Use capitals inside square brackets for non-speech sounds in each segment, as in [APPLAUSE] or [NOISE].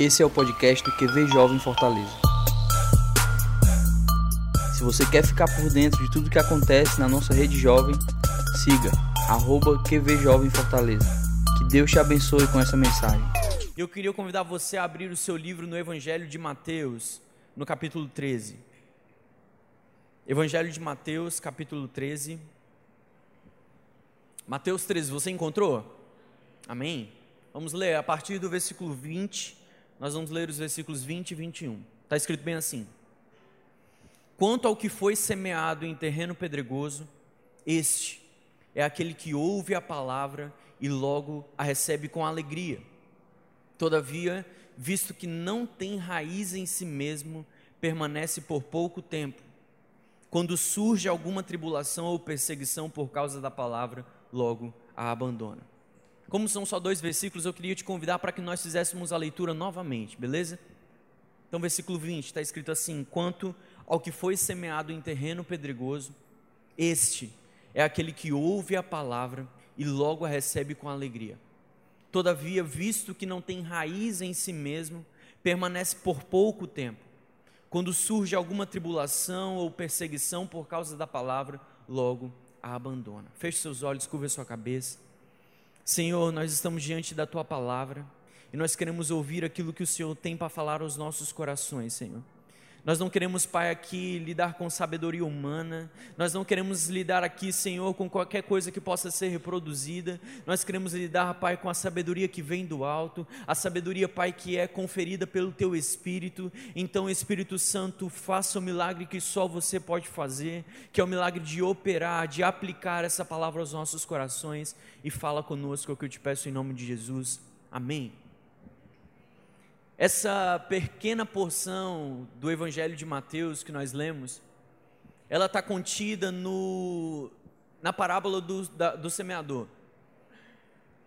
Esse é o podcast do QV Jovem Fortaleza. Se você quer ficar por dentro de tudo que acontece na nossa rede jovem, siga arroba QV Jovem Fortaleza. Que Deus te abençoe com essa mensagem. Eu queria convidar você a abrir o seu livro no Evangelho de Mateus, no capítulo 13. Evangelho de Mateus, capítulo 13. Mateus 13, você encontrou? Amém? Vamos ler a partir do versículo 20 nós vamos ler os versículos 20 e 21. Está escrito bem assim: Quanto ao que foi semeado em terreno pedregoso, este é aquele que ouve a palavra e logo a recebe com alegria. Todavia, visto que não tem raiz em si mesmo, permanece por pouco tempo. Quando surge alguma tribulação ou perseguição por causa da palavra, logo a abandona. Como são só dois versículos, eu queria te convidar para que nós fizéssemos a leitura novamente, beleza? Então, versículo 20 está escrito assim: Quanto ao que foi semeado em terreno pedregoso, este é aquele que ouve a palavra e logo a recebe com alegria. Todavia, visto que não tem raiz em si mesmo, permanece por pouco tempo. Quando surge alguma tribulação ou perseguição por causa da palavra, logo a abandona. Feche seus olhos, curva sua cabeça. Senhor, nós estamos diante da tua palavra e nós queremos ouvir aquilo que o Senhor tem para falar aos nossos corações, Senhor. Nós não queremos, Pai, aqui lidar com sabedoria humana, nós não queremos lidar aqui, Senhor, com qualquer coisa que possa ser reproduzida, nós queremos lidar, Pai, com a sabedoria que vem do alto, a sabedoria, Pai, que é conferida pelo Teu Espírito. Então, Espírito Santo, faça o milagre que só você pode fazer, que é o milagre de operar, de aplicar essa palavra aos nossos corações e fala conosco, é o que eu te peço em nome de Jesus. Amém. Essa pequena porção do Evangelho de Mateus que nós lemos, ela está contida no, na parábola do, da, do semeador.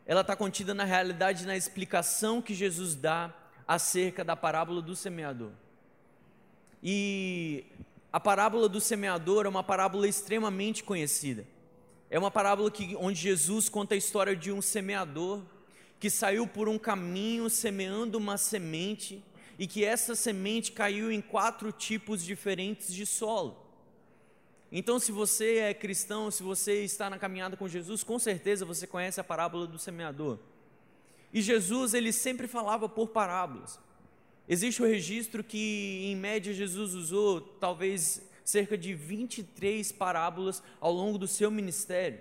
Ela está contida na realidade, na explicação que Jesus dá acerca da parábola do semeador. E a parábola do semeador é uma parábola extremamente conhecida. É uma parábola que, onde Jesus conta a história de um semeador que saiu por um caminho semeando uma semente e que essa semente caiu em quatro tipos diferentes de solo. Então, se você é cristão, se você está na caminhada com Jesus, com certeza você conhece a parábola do semeador. E Jesus, ele sempre falava por parábolas. Existe o registro que, em média, Jesus usou talvez cerca de 23 parábolas ao longo do seu ministério.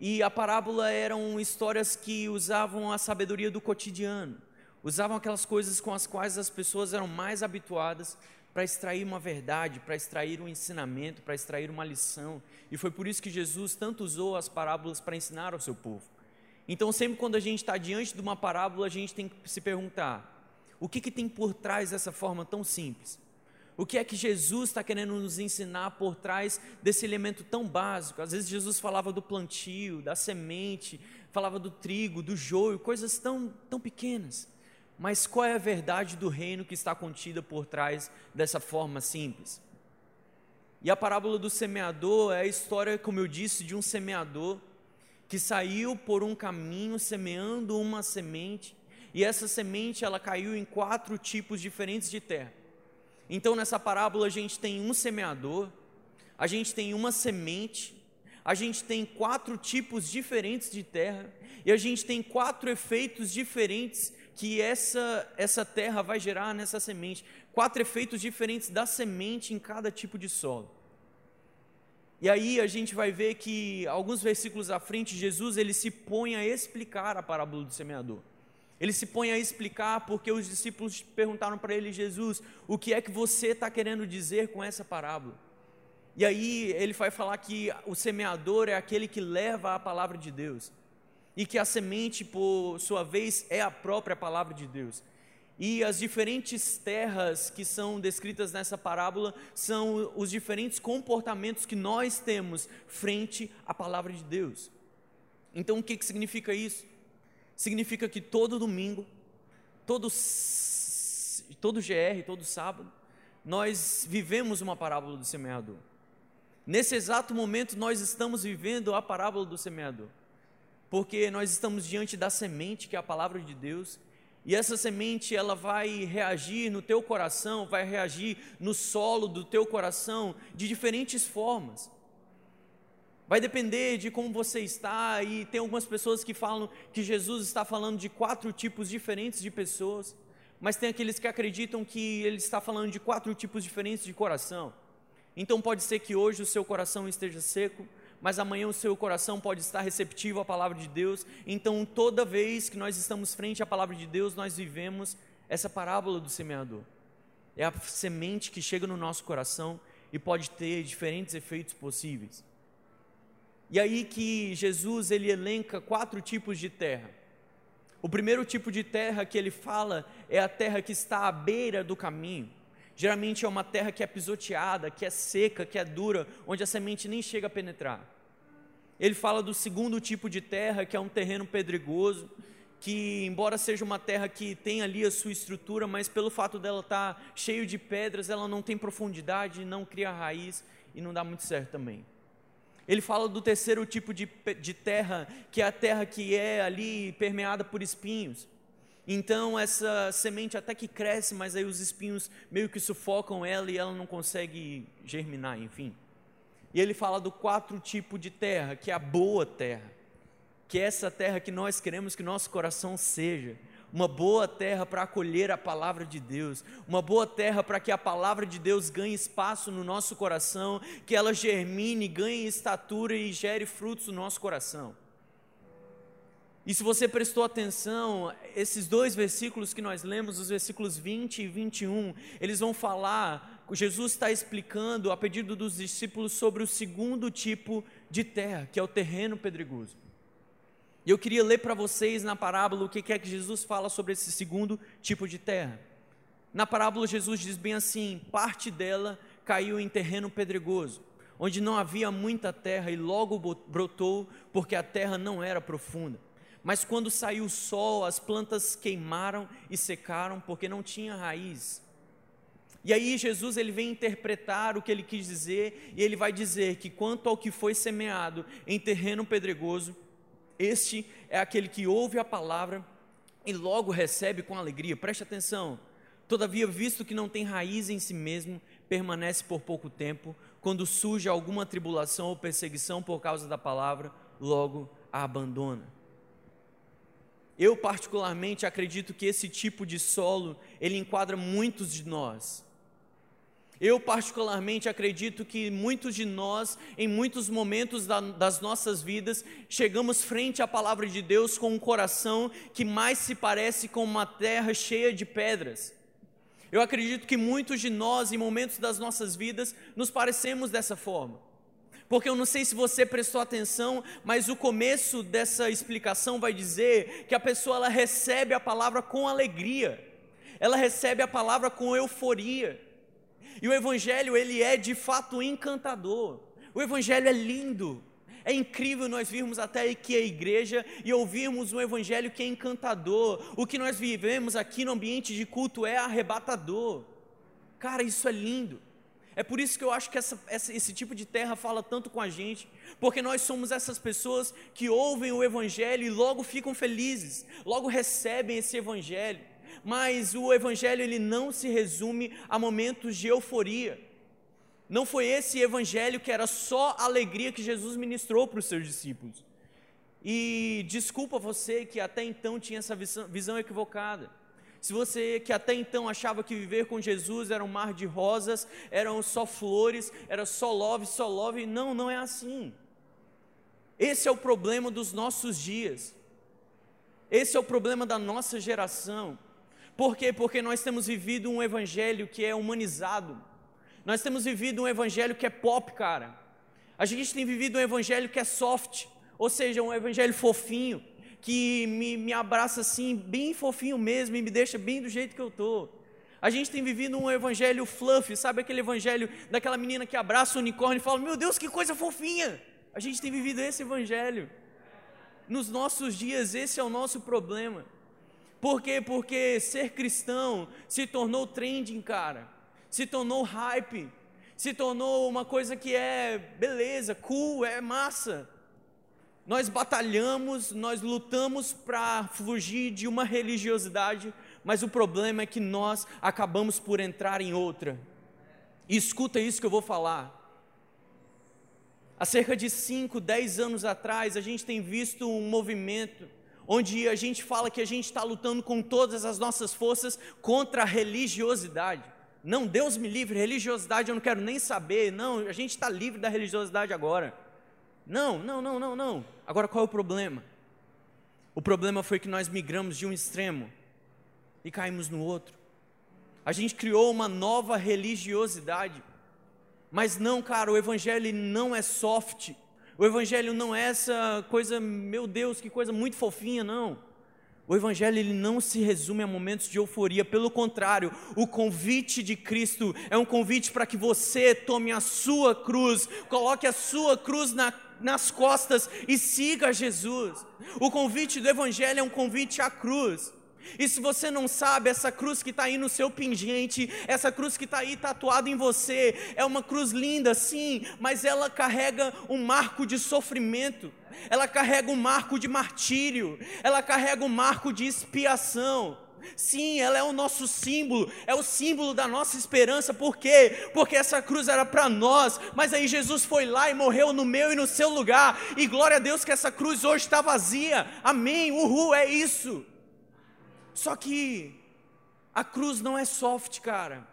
E a parábola eram histórias que usavam a sabedoria do cotidiano, usavam aquelas coisas com as quais as pessoas eram mais habituadas para extrair uma verdade, para extrair um ensinamento, para extrair uma lição. E foi por isso que Jesus tanto usou as parábolas para ensinar ao seu povo. Então, sempre quando a gente está diante de uma parábola, a gente tem que se perguntar: o que, que tem por trás dessa forma tão simples? O que é que Jesus está querendo nos ensinar por trás desse elemento tão básico? Às vezes Jesus falava do plantio, da semente, falava do trigo, do joio, coisas tão, tão pequenas. Mas qual é a verdade do reino que está contida por trás dessa forma simples? E a parábola do semeador é a história, como eu disse, de um semeador que saiu por um caminho semeando uma semente, e essa semente ela caiu em quatro tipos diferentes de terra. Então nessa parábola a gente tem um semeador, a gente tem uma semente, a gente tem quatro tipos diferentes de terra e a gente tem quatro efeitos diferentes que essa essa terra vai gerar nessa semente, quatro efeitos diferentes da semente em cada tipo de solo. E aí a gente vai ver que alguns versículos à frente Jesus ele se põe a explicar a parábola do semeador. Ele se põe a explicar porque os discípulos perguntaram para ele, Jesus, o que é que você está querendo dizer com essa parábola? E aí ele vai falar que o semeador é aquele que leva a palavra de Deus, e que a semente, por sua vez, é a própria palavra de Deus. E as diferentes terras que são descritas nessa parábola são os diferentes comportamentos que nós temos frente à palavra de Deus. Então, o que, que significa isso? Significa que todo domingo, todo, todo GR, todo sábado, nós vivemos uma parábola do semeador. Nesse exato momento, nós estamos vivendo a parábola do semeador, porque nós estamos diante da semente, que é a palavra de Deus, E essa semente ela vai reagir no teu coração, vai reagir no solo do teu coração de diferentes formas. Vai depender de como você está, e tem algumas pessoas que falam que Jesus está falando de quatro tipos diferentes de pessoas, mas tem aqueles que acreditam que ele está falando de quatro tipos diferentes de coração. Então pode ser que hoje o seu coração esteja seco, mas amanhã o seu coração pode estar receptivo à palavra de Deus. Então, toda vez que nós estamos frente à palavra de Deus, nós vivemos essa parábola do semeador. É a semente que chega no nosso coração e pode ter diferentes efeitos possíveis. E aí que Jesus ele elenca quatro tipos de terra. O primeiro tipo de terra que ele fala é a terra que está à beira do caminho. Geralmente é uma terra que é pisoteada, que é seca, que é dura, onde a semente nem chega a penetrar. Ele fala do segundo tipo de terra, que é um terreno pedregoso, que embora seja uma terra que tem ali a sua estrutura, mas pelo fato dela estar tá cheio de pedras, ela não tem profundidade, não cria raiz e não dá muito certo também. Ele fala do terceiro tipo de, de terra, que é a terra que é ali permeada por espinhos. Então essa semente até que cresce, mas aí os espinhos meio que sufocam ela e ela não consegue germinar, enfim. E ele fala do quatro tipos de terra, que é a boa terra, que é essa terra que nós queremos que nosso coração seja, uma boa terra para acolher a palavra de Deus, uma boa terra para que a palavra de Deus ganhe espaço no nosso coração, que ela germine, ganhe estatura e gere frutos no nosso coração. E se você prestou atenção, esses dois versículos que nós lemos, os versículos 20 e 21, eles vão falar, Jesus está explicando a pedido dos discípulos sobre o segundo tipo de terra, que é o terreno pedregoso. E eu queria ler para vocês na parábola o que é que Jesus fala sobre esse segundo tipo de terra. Na parábola, Jesus diz bem assim: parte dela caiu em terreno pedregoso, onde não havia muita terra e logo brotou, porque a terra não era profunda. Mas quando saiu o sol, as plantas queimaram e secaram porque não tinha raiz. E aí Jesus ele vem interpretar o que ele quis dizer e ele vai dizer que quanto ao que foi semeado em terreno pedregoso, este é aquele que ouve a palavra e logo recebe com alegria. Preste atenção. Todavia, visto que não tem raiz em si mesmo, permanece por pouco tempo, quando surge alguma tribulação ou perseguição por causa da palavra, logo a abandona. Eu particularmente acredito que esse tipo de solo, ele enquadra muitos de nós. Eu particularmente acredito que muitos de nós, em muitos momentos da, das nossas vidas, chegamos frente à palavra de Deus com um coração que mais se parece com uma terra cheia de pedras. Eu acredito que muitos de nós, em momentos das nossas vidas, nos parecemos dessa forma porque eu não sei se você prestou atenção, mas o começo dessa explicação vai dizer que a pessoa ela recebe a palavra com alegria, ela recebe a palavra com euforia. E o evangelho ele é de fato encantador. O evangelho é lindo. É incrível nós virmos até aqui a igreja e ouvirmos um evangelho que é encantador. O que nós vivemos aqui no ambiente de culto é arrebatador. Cara, isso é lindo. É por isso que eu acho que essa, essa, esse tipo de terra fala tanto com a gente, porque nós somos essas pessoas que ouvem o Evangelho e logo ficam felizes, logo recebem esse Evangelho. Mas o Evangelho ele não se resume a momentos de euforia. Não foi esse Evangelho que era só alegria que Jesus ministrou para os seus discípulos. E desculpa você que até então tinha essa visão, visão equivocada. Se você que até então achava que viver com Jesus era um mar de rosas, eram só flores, era só love, só love, não, não é assim. Esse é o problema dos nossos dias. Esse é o problema da nossa geração. Por quê? Porque nós temos vivido um evangelho que é humanizado. Nós temos vivido um evangelho que é pop, cara. A gente tem vivido um evangelho que é soft, ou seja, um evangelho fofinho que me, me abraça assim, bem fofinho mesmo, e me deixa bem do jeito que eu estou. A gente tem vivido um evangelho fluff, sabe aquele evangelho daquela menina que abraça o unicórnio e fala: Meu Deus, que coisa fofinha! A gente tem vivido esse evangelho. Nos nossos dias, esse é o nosso problema. Por quê? Porque ser cristão se tornou trending, cara. Se tornou hype. Se tornou uma coisa que é beleza, cool, é massa. Nós batalhamos, nós lutamos para fugir de uma religiosidade, mas o problema é que nós acabamos por entrar em outra. E escuta isso que eu vou falar. Há cerca de 5, 10 anos atrás, a gente tem visto um movimento onde a gente fala que a gente está lutando com todas as nossas forças contra a religiosidade. Não, Deus me livre, religiosidade eu não quero nem saber. Não, a gente está livre da religiosidade agora. Não, não, não, não, não. Agora qual é o problema? O problema foi que nós migramos de um extremo e caímos no outro. A gente criou uma nova religiosidade mas não, cara, o evangelho não é soft. O evangelho não é essa coisa, meu Deus, que coisa muito fofinha, não. O evangelho ele não se resume a momentos de euforia, pelo contrário, o convite de Cristo é um convite para que você tome a sua cruz, coloque a sua cruz na, nas costas e siga Jesus. O convite do evangelho é um convite à cruz. E se você não sabe, essa cruz que está aí no seu pingente, essa cruz que está aí tatuada em você, é uma cruz linda, sim, mas ela carrega um marco de sofrimento, ela carrega um marco de martírio, ela carrega um marco de expiação. Sim, ela é o nosso símbolo, é o símbolo da nossa esperança, por quê? Porque essa cruz era para nós, mas aí Jesus foi lá e morreu no meu e no seu lugar, e glória a Deus que essa cruz hoje está vazia, amém, uhul, é isso. Só que a cruz não é soft, cara.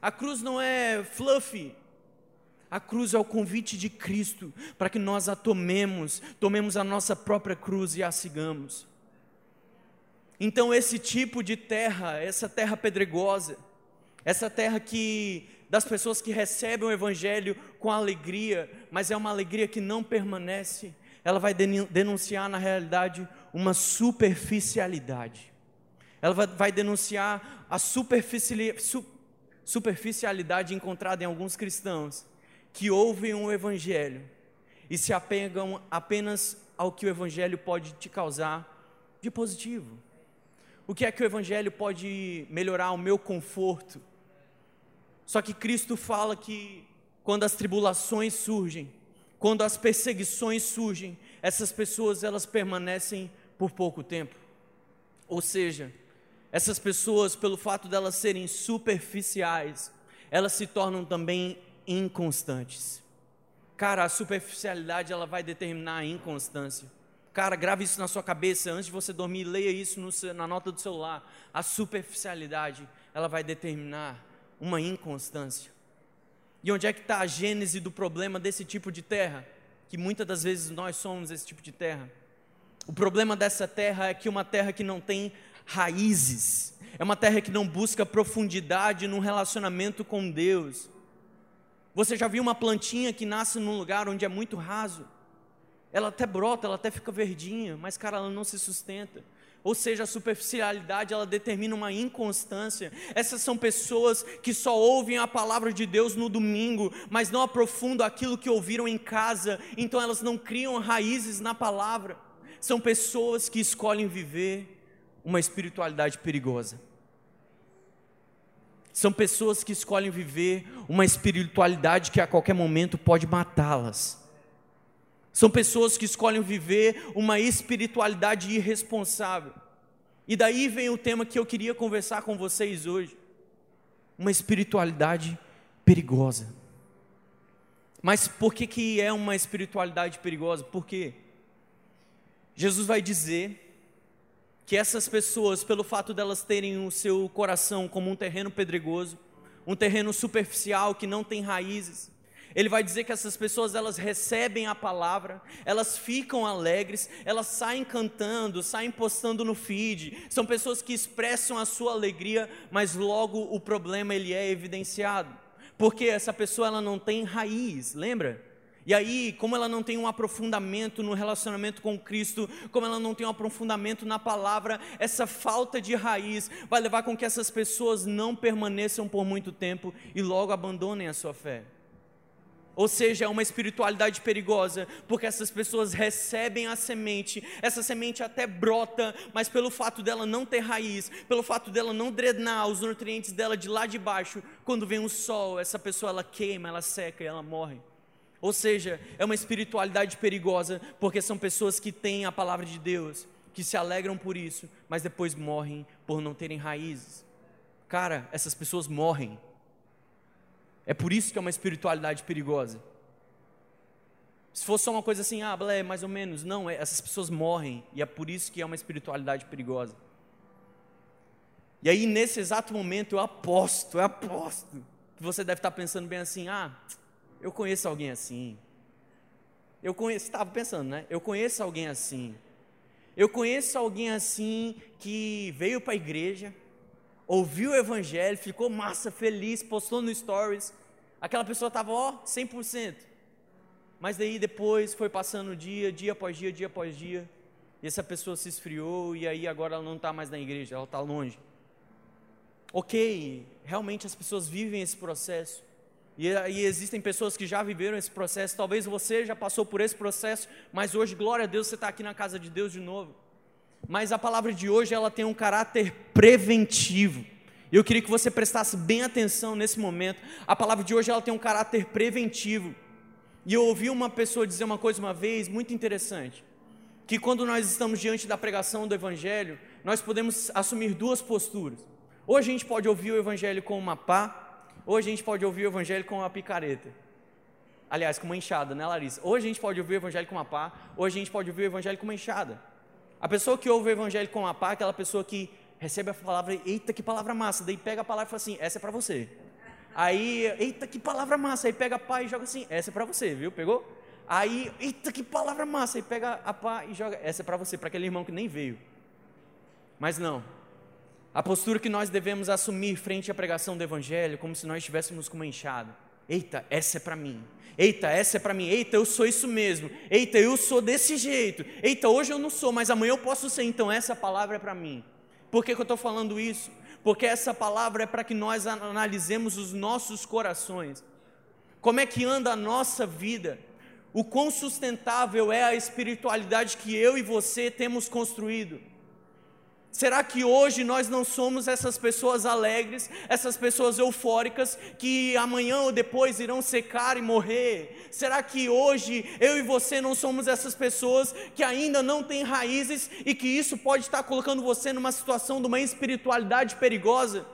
A cruz não é fluffy. A cruz é o convite de Cristo para que nós a tomemos, tomemos a nossa própria cruz e a sigamos. Então, esse tipo de terra, essa terra pedregosa, essa terra que das pessoas que recebem o Evangelho com alegria, mas é uma alegria que não permanece, ela vai denunciar na realidade uma superficialidade ela vai denunciar a superficialidade encontrada em alguns cristãos que ouvem o Evangelho e se apegam apenas ao que o Evangelho pode te causar de positivo. O que é que o Evangelho pode melhorar o meu conforto? Só que Cristo fala que quando as tribulações surgem, quando as perseguições surgem, essas pessoas elas permanecem por pouco tempo. Ou seja, essas pessoas, pelo fato de elas serem superficiais, elas se tornam também inconstantes. Cara, a superficialidade ela vai determinar a inconstância. Cara, grave isso na sua cabeça antes de você dormir, leia isso no, na nota do celular. A superficialidade ela vai determinar uma inconstância. E onde é que está a gênese do problema desse tipo de terra? Que muitas das vezes nós somos esse tipo de terra. O problema dessa terra é que uma terra que não tem raízes, é uma terra que não busca profundidade num relacionamento com Deus. Você já viu uma plantinha que nasce num lugar onde é muito raso? Ela até brota, ela até fica verdinha, mas cara, ela não se sustenta. Ou seja, a superficialidade ela determina uma inconstância. Essas são pessoas que só ouvem a palavra de Deus no domingo, mas não aprofundam aquilo que ouviram em casa, então elas não criam raízes na palavra. São pessoas que escolhem viver uma espiritualidade perigosa. São pessoas que escolhem viver uma espiritualidade que a qualquer momento pode matá-las. São pessoas que escolhem viver uma espiritualidade irresponsável. E daí vem o tema que eu queria conversar com vocês hoje. Uma espiritualidade perigosa. Mas por que, que é uma espiritualidade perigosa? Porque Jesus vai dizer que essas pessoas, pelo fato delas terem o seu coração como um terreno pedregoso, um terreno superficial que não tem raízes, ele vai dizer que essas pessoas elas recebem a palavra, elas ficam alegres, elas saem cantando, saem postando no feed. São pessoas que expressam a sua alegria, mas logo o problema ele é evidenciado, porque essa pessoa ela não tem raiz, lembra? E aí, como ela não tem um aprofundamento no relacionamento com Cristo, como ela não tem um aprofundamento na palavra, essa falta de raiz vai levar com que essas pessoas não permaneçam por muito tempo e logo abandonem a sua fé. Ou seja, é uma espiritualidade perigosa, porque essas pessoas recebem a semente, essa semente até brota, mas pelo fato dela não ter raiz, pelo fato dela não drenar os nutrientes dela de lá de baixo, quando vem o sol, essa pessoa ela queima, ela seca e ela morre. Ou seja, é uma espiritualidade perigosa, porque são pessoas que têm a palavra de Deus, que se alegram por isso, mas depois morrem por não terem raízes. Cara, essas pessoas morrem. É por isso que é uma espiritualidade perigosa. Se fosse só uma coisa assim, ah, blé, mais ou menos, não, é, essas pessoas morrem, e é por isso que é uma espiritualidade perigosa. E aí, nesse exato momento, eu aposto, eu aposto, que você deve estar pensando bem assim: ah, eu conheço alguém assim. Eu conheço, estava pensando, né? Eu conheço alguém assim. Eu conheço alguém assim que veio para a igreja, ouviu o evangelho, ficou massa, feliz, postou no stories. Aquela pessoa estava, ó, 100%. Mas daí depois foi passando dia, dia após dia, dia após dia. E essa pessoa se esfriou e aí agora ela não está mais na igreja, ela está longe. Ok, realmente as pessoas vivem esse processo. E, e, existem pessoas que já viveram esse processo. Talvez você já passou por esse processo, mas hoje, glória a Deus, você está aqui na casa de Deus de novo. Mas a palavra de hoje ela tem um caráter preventivo. Eu queria que você prestasse bem atenção nesse momento. A palavra de hoje ela tem um caráter preventivo. E eu ouvi uma pessoa dizer uma coisa uma vez muito interessante, que quando nós estamos diante da pregação do evangelho, nós podemos assumir duas posturas. Hoje a gente pode ouvir o evangelho com uma pá, Hoje a gente pode ouvir o evangelho com uma picareta. Aliás, com uma enxada, né, Larissa? Hoje a gente pode ouvir o evangelho com uma pá, hoje a gente pode ouvir o evangelho com uma enxada. A pessoa que ouve o evangelho com uma pá é aquela pessoa que recebe a palavra, eita, que palavra massa, daí pega a palavra e fala assim, essa é para você. Aí, eita, que palavra massa, aí pega a pá e joga assim, essa é para você, viu? Pegou? Aí, eita, que palavra massa, aí pega a pá e joga, essa é para você, para aquele irmão que nem veio. Mas não, a postura que nós devemos assumir frente à pregação do Evangelho, como se nós estivéssemos com uma enxada. Eita, essa é para mim. Eita, essa é para mim. Eita, eu sou isso mesmo. Eita, eu sou desse jeito. Eita, hoje eu não sou, mas amanhã eu posso ser. Então, essa palavra é para mim. Por que, que eu estou falando isso? Porque essa palavra é para que nós analisemos os nossos corações. Como é que anda a nossa vida? O quão sustentável é a espiritualidade que eu e você temos construído? Será que hoje nós não somos essas pessoas alegres, essas pessoas eufóricas que amanhã ou depois irão secar e morrer? Será que hoje eu e você não somos essas pessoas que ainda não têm raízes e que isso pode estar colocando você numa situação de uma espiritualidade perigosa?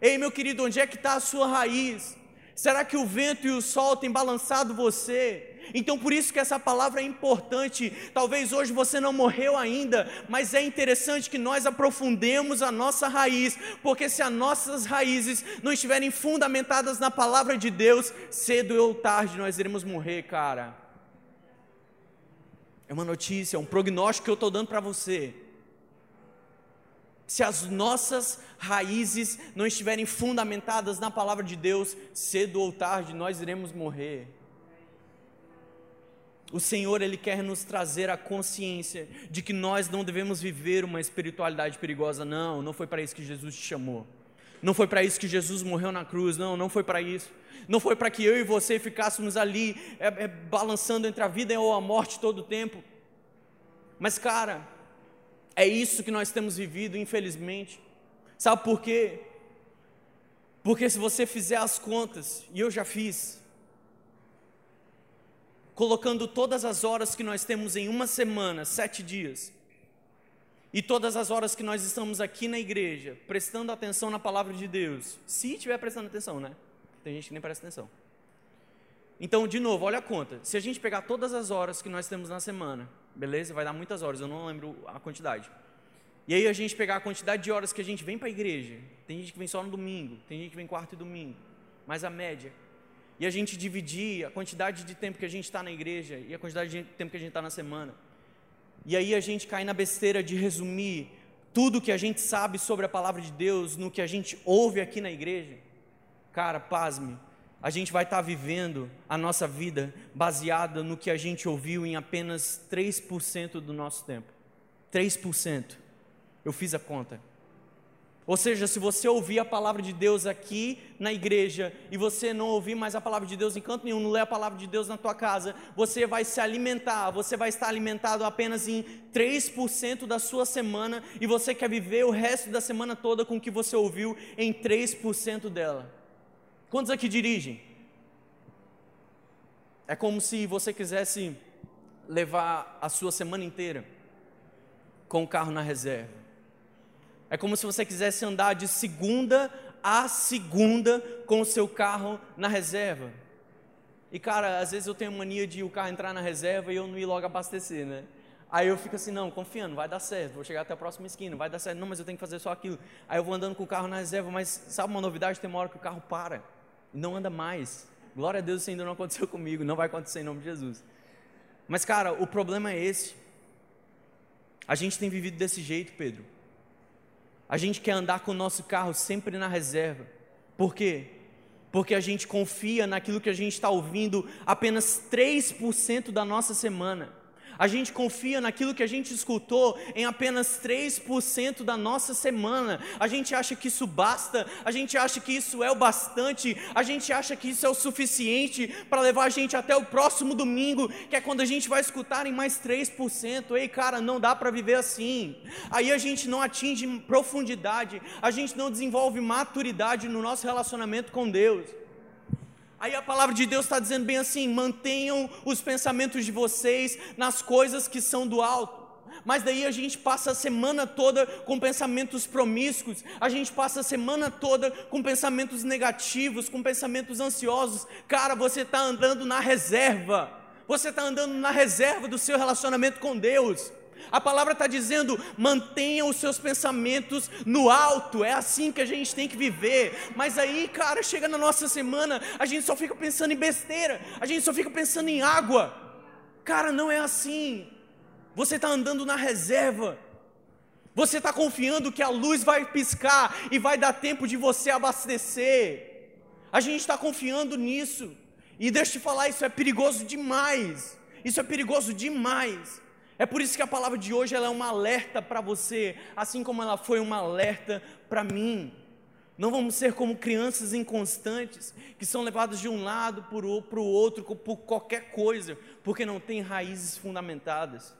Ei, meu querido, onde é que está a sua raiz? Será que o vento e o sol têm balançado você? Então, por isso que essa palavra é importante. Talvez hoje você não morreu ainda, mas é interessante que nós aprofundemos a nossa raiz, porque se as nossas raízes não estiverem fundamentadas na palavra de Deus, cedo ou tarde nós iremos morrer, cara. É uma notícia, é um prognóstico que eu estou dando para você. Se as nossas raízes não estiverem fundamentadas na palavra de Deus, cedo ou tarde nós iremos morrer. O Senhor, Ele quer nos trazer a consciência de que nós não devemos viver uma espiritualidade perigosa. Não, não foi para isso que Jesus te chamou. Não foi para isso que Jesus morreu na cruz. Não, não foi para isso. Não foi para que eu e você ficássemos ali é, é, balançando entre a vida ou a morte todo o tempo. Mas, cara, é isso que nós temos vivido, infelizmente. Sabe por quê? Porque se você fizer as contas, e eu já fiz, colocando todas as horas que nós temos em uma semana, sete dias, e todas as horas que nós estamos aqui na igreja, prestando atenção na palavra de Deus, se estiver prestando atenção, né? Tem gente que nem presta atenção. Então, de novo, olha a conta. Se a gente pegar todas as horas que nós temos na semana, beleza? Vai dar muitas horas, eu não lembro a quantidade. E aí a gente pegar a quantidade de horas que a gente vem para a igreja. Tem gente que vem só no domingo, tem gente que vem quarto e domingo. Mas a média e a gente dividir a quantidade de tempo que a gente está na igreja e a quantidade de tempo que a gente está na semana. E aí a gente cai na besteira de resumir tudo que a gente sabe sobre a palavra de Deus no que a gente ouve aqui na igreja. Cara, pasme, a gente vai estar tá vivendo a nossa vida baseada no que a gente ouviu em apenas 3% do nosso tempo. 3%. Eu fiz a conta. Ou seja, se você ouvir a palavra de Deus aqui na igreja e você não ouvir mais a palavra de Deus em canto nenhum, não ler a palavra de Deus na tua casa, você vai se alimentar, você vai estar alimentado apenas em 3% da sua semana e você quer viver o resto da semana toda com o que você ouviu em 3% dela. Quantos aqui dirigem? É como se você quisesse levar a sua semana inteira com o carro na reserva. É como se você quisesse andar de segunda a segunda com o seu carro na reserva. E cara, às vezes eu tenho mania de o carro entrar na reserva e eu não ir logo abastecer, né? Aí eu fico assim, não, confiando, vai dar certo, vou chegar até a próxima esquina, vai dar certo, não, mas eu tenho que fazer só aquilo. Aí eu vou andando com o carro na reserva, mas sabe uma novidade? Tem uma hora que o carro para e não anda mais. Glória a Deus, isso ainda não aconteceu [LAUGHS] comigo, não vai acontecer em nome de Jesus. Mas cara, o problema é esse. A gente tem vivido desse jeito, Pedro. A gente quer andar com o nosso carro sempre na reserva. Por quê? Porque a gente confia naquilo que a gente está ouvindo apenas 3% da nossa semana. A gente confia naquilo que a gente escutou em apenas 3% da nossa semana. A gente acha que isso basta, a gente acha que isso é o bastante, a gente acha que isso é o suficiente para levar a gente até o próximo domingo, que é quando a gente vai escutar em mais 3%. Ei, cara, não dá para viver assim. Aí a gente não atinge profundidade, a gente não desenvolve maturidade no nosso relacionamento com Deus. Aí a palavra de Deus está dizendo bem assim: mantenham os pensamentos de vocês nas coisas que são do alto. Mas daí a gente passa a semana toda com pensamentos promíscuos, a gente passa a semana toda com pensamentos negativos, com pensamentos ansiosos. Cara, você está andando na reserva, você está andando na reserva do seu relacionamento com Deus. A palavra está dizendo: mantenha os seus pensamentos no alto, é assim que a gente tem que viver. Mas aí, cara, chega na nossa semana, a gente só fica pensando em besteira, a gente só fica pensando em água. Cara, não é assim. Você está andando na reserva, você está confiando que a luz vai piscar e vai dar tempo de você abastecer. A gente está confiando nisso. E deixa eu te falar, isso é perigoso demais. Isso é perigoso demais. É por isso que a palavra de hoje ela é uma alerta para você, assim como ela foi uma alerta para mim. Não vamos ser como crianças inconstantes, que são levadas de um lado para o outro por qualquer coisa, porque não têm raízes fundamentadas.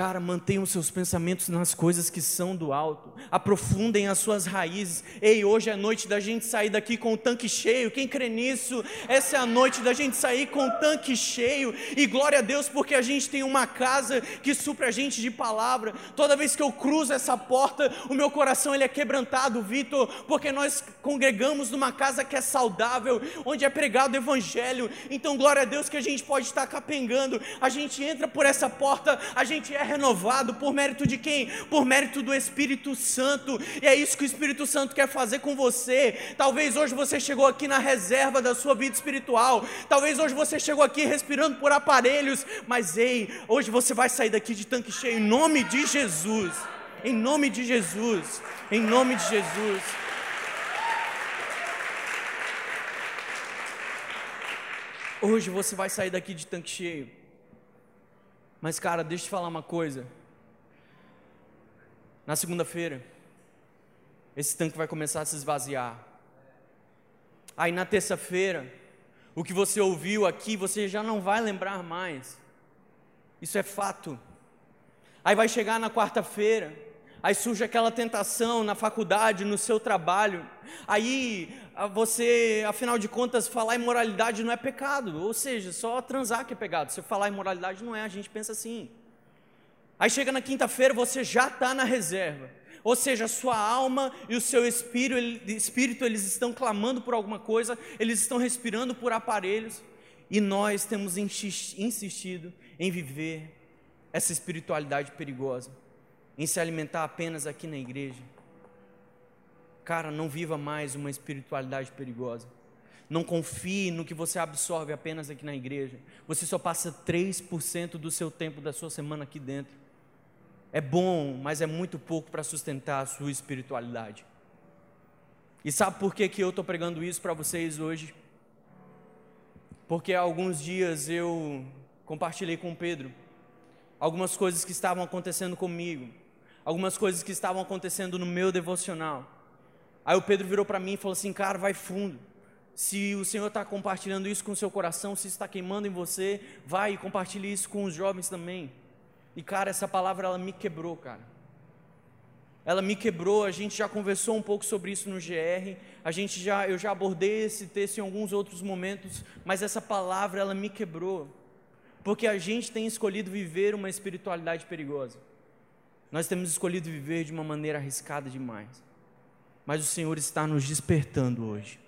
Cara, mantenham seus pensamentos nas coisas que são do alto, aprofundem as suas raízes. Ei, hoje é noite da gente sair daqui com o tanque cheio. Quem crê nisso? Essa é a noite da gente sair com o tanque cheio. E glória a Deus, porque a gente tem uma casa que supra a gente de palavra. Toda vez que eu cruzo essa porta, o meu coração ele é quebrantado, Vitor, porque nós congregamos numa casa que é saudável, onde é pregado o evangelho. Então, glória a Deus que a gente pode estar capengando. A gente entra por essa porta, a gente é renovado por mérito de quem? Por mérito do Espírito Santo. E é isso que o Espírito Santo quer fazer com você. Talvez hoje você chegou aqui na reserva da sua vida espiritual. Talvez hoje você chegou aqui respirando por aparelhos, mas ei, hoje você vai sair daqui de tanque cheio em nome de Jesus. Em nome de Jesus. Em nome de Jesus. Hoje você vai sair daqui de tanque cheio. Mas, cara, deixa eu te falar uma coisa. Na segunda-feira, esse tanque vai começar a se esvaziar. Aí na terça-feira, o que você ouviu aqui, você já não vai lembrar mais. Isso é fato. Aí vai chegar na quarta-feira, aí surge aquela tentação na faculdade, no seu trabalho. Aí você, afinal de contas, falar imoralidade não é pecado, ou seja, só transar que é pecado. Se falar imoralidade não é, a gente pensa assim. Aí chega na quinta-feira, você já está na reserva. Ou seja, a sua alma e o seu espírito, espírito, eles estão clamando por alguma coisa, eles estão respirando por aparelhos, e nós temos insistido em viver essa espiritualidade perigosa, em se alimentar apenas aqui na igreja, Cara, não viva mais uma espiritualidade perigosa. Não confie no que você absorve apenas aqui na igreja. Você só passa 3% do seu tempo da sua semana aqui dentro. É bom, mas é muito pouco para sustentar a sua espiritualidade. E sabe por que, que eu estou pregando isso para vocês hoje? Porque há alguns dias eu compartilhei com Pedro algumas coisas que estavam acontecendo comigo, algumas coisas que estavam acontecendo no meu devocional. Aí o Pedro virou para mim e falou assim: Cara, vai fundo. Se o Senhor está compartilhando isso com o seu coração, se está queimando em você, vai e compartilhe isso com os jovens também. E cara, essa palavra ela me quebrou, cara. ela me quebrou, a gente já conversou um pouco sobre isso no GR, a gente já, eu já abordei esse texto em alguns outros momentos, mas essa palavra ela me quebrou, porque a gente tem escolhido viver uma espiritualidade perigosa. Nós temos escolhido viver de uma maneira arriscada demais. Mas o Senhor está nos despertando hoje.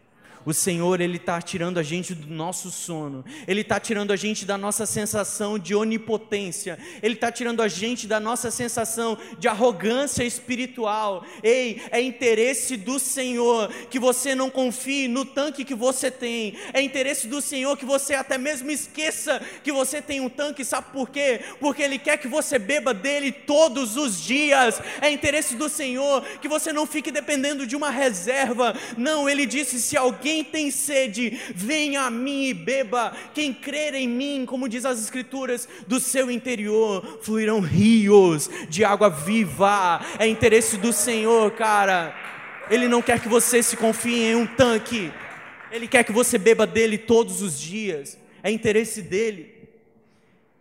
O Senhor, Ele está tirando a gente do nosso sono, Ele está tirando a gente da nossa sensação de onipotência, Ele está tirando a gente da nossa sensação de arrogância espiritual. Ei, é interesse do Senhor que você não confie no tanque que você tem, é interesse do Senhor que você até mesmo esqueça que você tem um tanque, sabe por quê? Porque Ele quer que você beba dele todos os dias, é interesse do Senhor que você não fique dependendo de uma reserva, não, Ele disse: se alguém quem tem sede, venha a mim e beba. Quem crer em mim, como diz as Escrituras, do seu interior fluirão rios de água viva. É interesse do Senhor, cara. Ele não quer que você se confie em um tanque. Ele quer que você beba dele todos os dias. É interesse dele.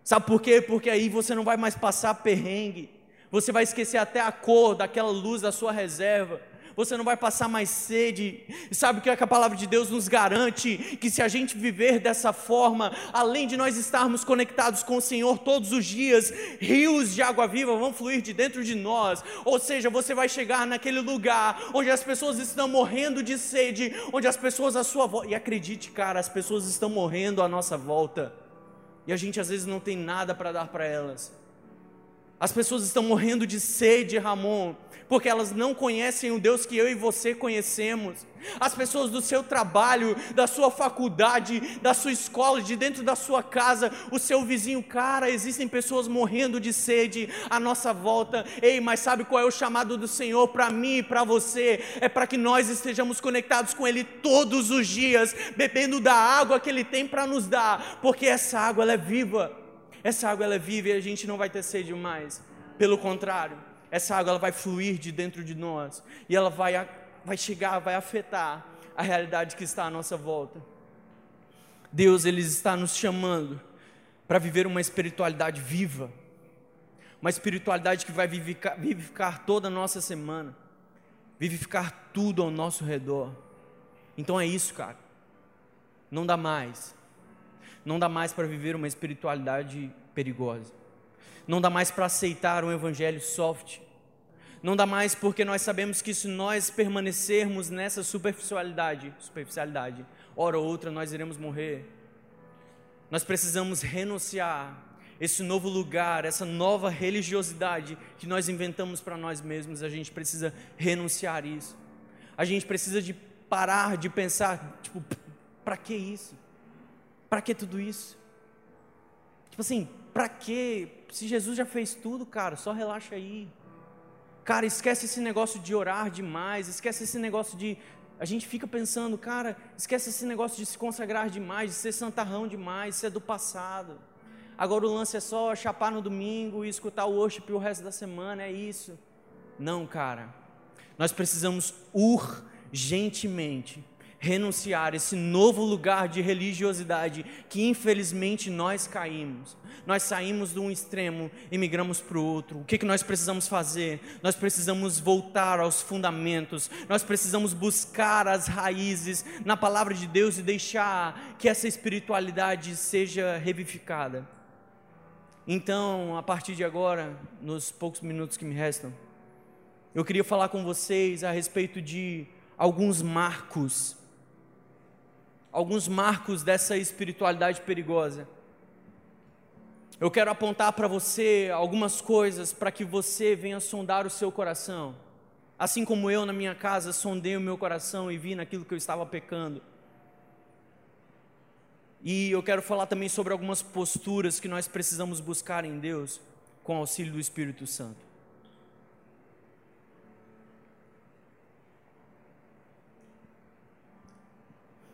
Sabe por quê? Porque aí você não vai mais passar perrengue. Você vai esquecer até a cor daquela luz da sua reserva você não vai passar mais sede. E sabe o que, é que a palavra de Deus nos garante? Que se a gente viver dessa forma, além de nós estarmos conectados com o Senhor todos os dias, rios de água viva vão fluir de dentro de nós. Ou seja, você vai chegar naquele lugar onde as pessoas estão morrendo de sede, onde as pessoas à sua volta. E acredite, cara, as pessoas estão morrendo à nossa volta. E a gente às vezes não tem nada para dar para elas. As pessoas estão morrendo de sede, Ramon porque elas não conhecem o Deus que eu e você conhecemos. As pessoas do seu trabalho, da sua faculdade, da sua escola, de dentro da sua casa, o seu vizinho, cara, existem pessoas morrendo de sede à nossa volta. Ei, mas sabe qual é o chamado do Senhor para mim e para você? É para que nós estejamos conectados com Ele todos os dias, bebendo da água que Ele tem para nos dar, porque essa água ela é viva. Essa água ela é viva e a gente não vai ter sede mais. Pelo contrário, essa água ela vai fluir de dentro de nós e ela vai, vai chegar, vai afetar a realidade que está à nossa volta. Deus ele está nos chamando para viver uma espiritualidade viva, uma espiritualidade que vai vivificar, vivificar toda a nossa semana, vivificar tudo ao nosso redor. Então é isso, cara. Não dá mais. Não dá mais para viver uma espiritualidade perigosa. Não dá mais para aceitar um evangelho soft. Não dá mais porque nós sabemos que se nós permanecermos nessa superficialidade, superficialidade, hora ou outra nós iremos morrer. Nós precisamos renunciar esse novo lugar, essa nova religiosidade que nós inventamos para nós mesmos, a gente precisa renunciar isso. A gente precisa de parar de pensar, tipo, para que isso? Para que tudo isso? Tipo assim, para que? Se Jesus já fez tudo, cara, só relaxa aí. Cara, esquece esse negócio de orar demais, esquece esse negócio de. A gente fica pensando, cara, esquece esse negócio de se consagrar demais, de ser santarrão demais, isso é do passado. Agora o lance é só chapar no domingo e escutar o worship o resto da semana, é isso. Não, cara. Nós precisamos urgentemente renunciar esse novo lugar de religiosidade que infelizmente nós caímos. Nós saímos de um extremo e migramos para o outro. O que, que nós precisamos fazer? Nós precisamos voltar aos fundamentos, nós precisamos buscar as raízes na palavra de Deus e deixar que essa espiritualidade seja revivificada. Então, a partir de agora, nos poucos minutos que me restam, eu queria falar com vocês a respeito de alguns marcos alguns marcos dessa espiritualidade perigosa. Eu quero apontar para você algumas coisas para que você venha sondar o seu coração. Assim como eu na minha casa sondei o meu coração e vi naquilo que eu estava pecando. E eu quero falar também sobre algumas posturas que nós precisamos buscar em Deus com auxílio do Espírito Santo.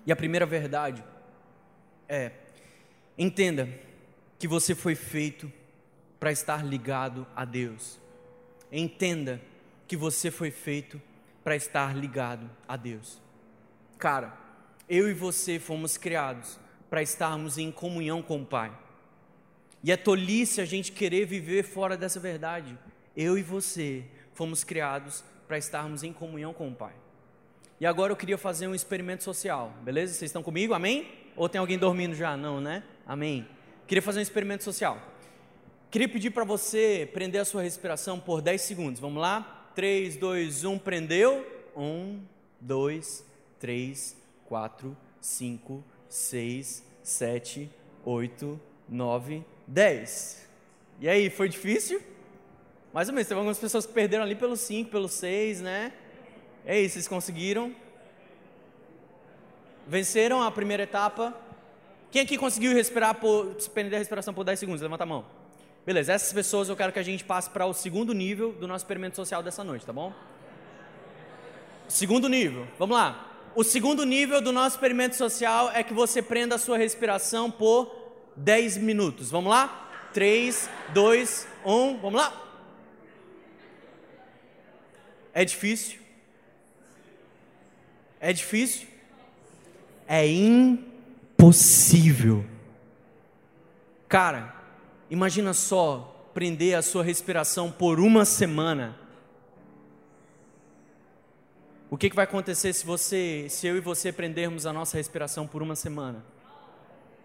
E a primeira verdade é: entenda que você foi feito para estar ligado a Deus. Entenda que você foi feito para estar ligado a Deus. Cara, eu e você fomos criados para estarmos em comunhão com o Pai. E é tolice a gente querer viver fora dessa verdade. Eu e você fomos criados para estarmos em comunhão com o Pai. E agora eu queria fazer um experimento social, beleza? Vocês estão comigo? Amém? Ou tem alguém dormindo já? Não, né? Amém. Queria fazer um experimento social. Queria pedir para você prender a sua respiração por 10 segundos. Vamos lá? 3, 2, 1, prendeu. 1, 2, 3, 4, 5, 6, 7, 8, 9, 10. E aí, foi difícil? Mais ou menos, teve algumas pessoas que perderam ali pelo 5, pelo 6, né? E aí, vocês conseguiram? Venceram a primeira etapa? Quem aqui conseguiu respirar por, prender a respiração por 10 segundos? Levanta a mão. Beleza, essas pessoas eu quero que a gente passe para o segundo nível do nosso experimento social dessa noite, tá bom? Segundo nível, vamos lá. O segundo nível do nosso experimento social é que você prenda a sua respiração por 10 minutos. Vamos lá? 3, 2, 1, vamos lá? É difícil? É difícil? É impossível. Cara, imagina só prender a sua respiração por uma semana. O que, que vai acontecer se você, se eu e você prendermos a nossa respiração por uma semana?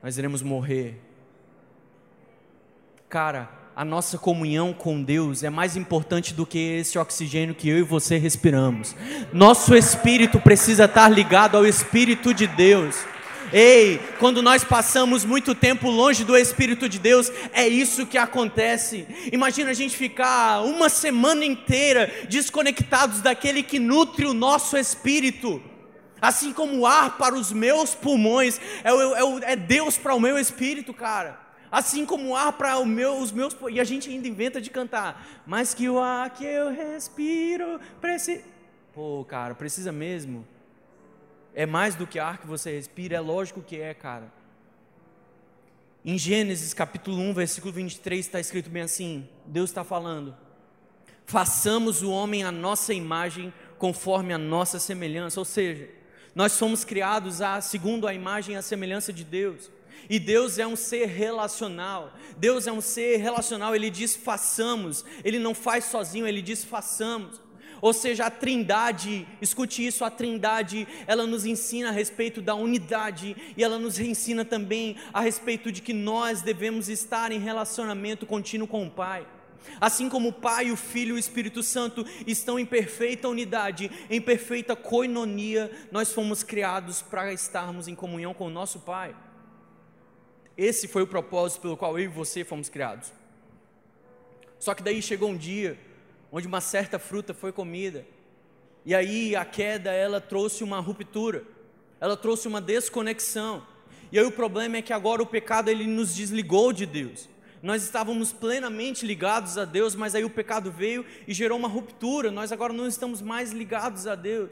Nós iremos morrer. Cara, a nossa comunhão com Deus é mais importante do que esse oxigênio que eu e você respiramos. Nosso espírito precisa estar ligado ao Espírito de Deus. Ei, quando nós passamos muito tempo longe do Espírito de Deus, é isso que acontece. Imagina a gente ficar uma semana inteira desconectados daquele que nutre o nosso espírito. Assim como o ar para os meus pulmões, é, é, é Deus para o meu espírito, cara assim como ar para meu, os meus. E a gente ainda inventa de cantar. Mas que o ar que eu respiro precisa. Pô, cara, precisa mesmo. É mais do que ar que você respira, é lógico que é, cara. Em Gênesis capítulo 1, versículo 23, está escrito bem assim: Deus está falando. Façamos o homem à nossa imagem, conforme a nossa semelhança. Ou seja, nós somos criados a, segundo a imagem e a semelhança de Deus. E Deus é um ser relacional. Deus é um ser relacional, ele diz façamos. Ele não faz sozinho, ele diz façamos. Ou seja, a Trindade, escute isso, a Trindade, ela nos ensina a respeito da unidade e ela nos ensina também a respeito de que nós devemos estar em relacionamento contínuo com o Pai. Assim como o Pai, o Filho e o Espírito Santo estão em perfeita unidade, em perfeita coinonia, nós fomos criados para estarmos em comunhão com o nosso Pai. Esse foi o propósito pelo qual eu e você fomos criados. Só que daí chegou um dia onde uma certa fruta foi comida. E aí a queda ela trouxe uma ruptura. Ela trouxe uma desconexão. E aí o problema é que agora o pecado ele nos desligou de Deus. Nós estávamos plenamente ligados a Deus, mas aí o pecado veio e gerou uma ruptura. Nós agora não estamos mais ligados a Deus.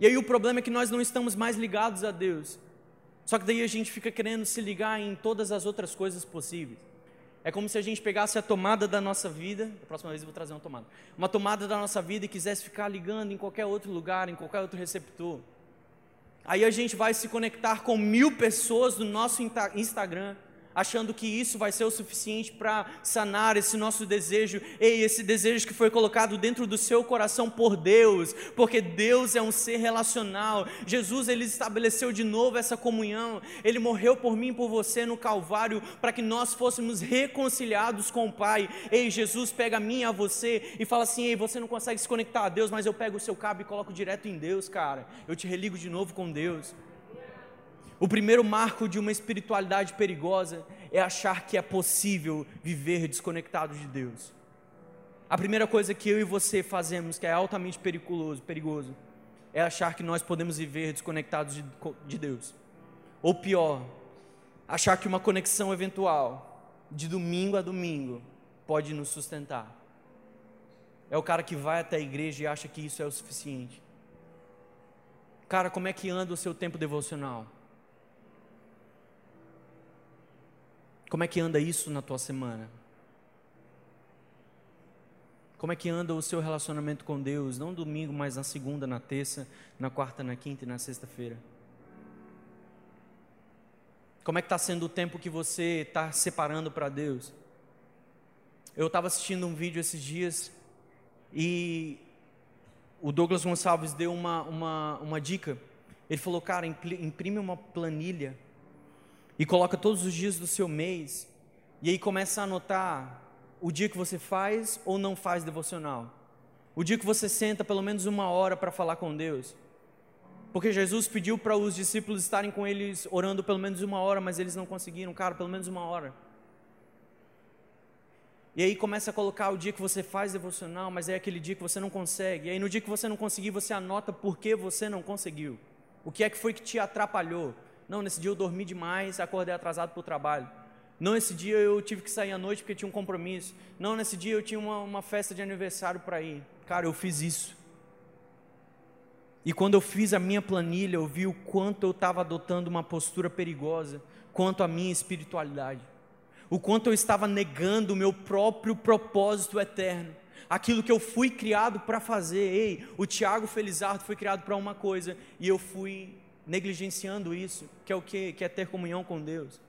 E aí o problema é que nós não estamos mais ligados a Deus. Só que daí a gente fica querendo se ligar em todas as outras coisas possíveis. É como se a gente pegasse a tomada da nossa vida, a próxima vez eu vou trazer uma tomada, uma tomada da nossa vida e quisesse ficar ligando em qualquer outro lugar, em qualquer outro receptor. Aí a gente vai se conectar com mil pessoas no nosso Instagram, achando que isso vai ser o suficiente para sanar esse nosso desejo, ei, esse desejo que foi colocado dentro do seu coração por Deus, porque Deus é um ser relacional. Jesus ele estabeleceu de novo essa comunhão. Ele morreu por mim por você no Calvário para que nós fôssemos reconciliados com o Pai. Ei, Jesus pega a mim e a você e fala assim: "Ei, você não consegue se conectar a Deus, mas eu pego o seu cabo e coloco direto em Deus, cara. Eu te religo de novo com Deus." O primeiro marco de uma espiritualidade perigosa é achar que é possível viver desconectado de Deus. A primeira coisa que eu e você fazemos, que é altamente perigoso, perigoso é achar que nós podemos viver desconectados de, de Deus. Ou pior, achar que uma conexão eventual, de domingo a domingo, pode nos sustentar. É o cara que vai até a igreja e acha que isso é o suficiente. Cara, como é que anda o seu tempo devocional? Como é que anda isso na tua semana? Como é que anda o seu relacionamento com Deus? Não domingo, mas na segunda, na terça, na quarta, na quinta e na sexta-feira. Como é que está sendo o tempo que você está separando para Deus? Eu estava assistindo um vídeo esses dias E o Douglas Gonçalves deu uma, uma, uma dica. Ele falou, cara, imprime uma planilha e coloca todos os dias do seu mês. E aí começa a anotar o dia que você faz ou não faz devocional. O dia que você senta pelo menos uma hora para falar com Deus. Porque Jesus pediu para os discípulos estarem com eles orando pelo menos uma hora, mas eles não conseguiram, cara, pelo menos uma hora. E aí começa a colocar o dia que você faz devocional, mas é aquele dia que você não consegue. E aí no dia que você não conseguir, você anota por que você não conseguiu. O que é que foi que te atrapalhou? Não, nesse dia eu dormi demais, acordei atrasado para o trabalho. Não, nesse dia eu tive que sair à noite porque tinha um compromisso. Não, nesse dia eu tinha uma, uma festa de aniversário para ir. Cara, eu fiz isso. E quando eu fiz a minha planilha, eu vi o quanto eu estava adotando uma postura perigosa quanto à minha espiritualidade. O quanto eu estava negando o meu próprio propósito eterno. Aquilo que eu fui criado para fazer. Ei, o Tiago Felizardo foi criado para uma coisa e eu fui negligenciando isso, que é o que? Que é ter comunhão com Deus.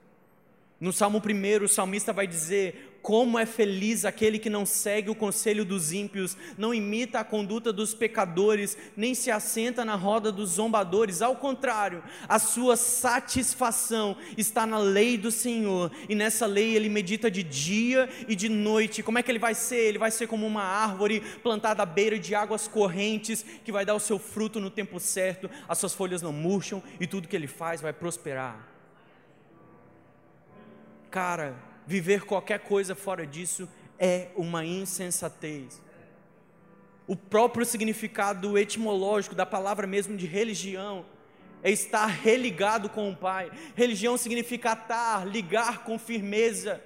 No Salmo 1, o salmista vai dizer: como é feliz aquele que não segue o conselho dos ímpios, não imita a conduta dos pecadores, nem se assenta na roda dos zombadores. Ao contrário, a sua satisfação está na lei do Senhor, e nessa lei ele medita de dia e de noite. Como é que ele vai ser? Ele vai ser como uma árvore plantada à beira de águas correntes, que vai dar o seu fruto no tempo certo, as suas folhas não murcham e tudo que ele faz vai prosperar. Cara, viver qualquer coisa fora disso é uma insensatez. O próprio significado etimológico da palavra mesmo de religião é estar religado com o Pai. Religião significa atar, ligar com firmeza.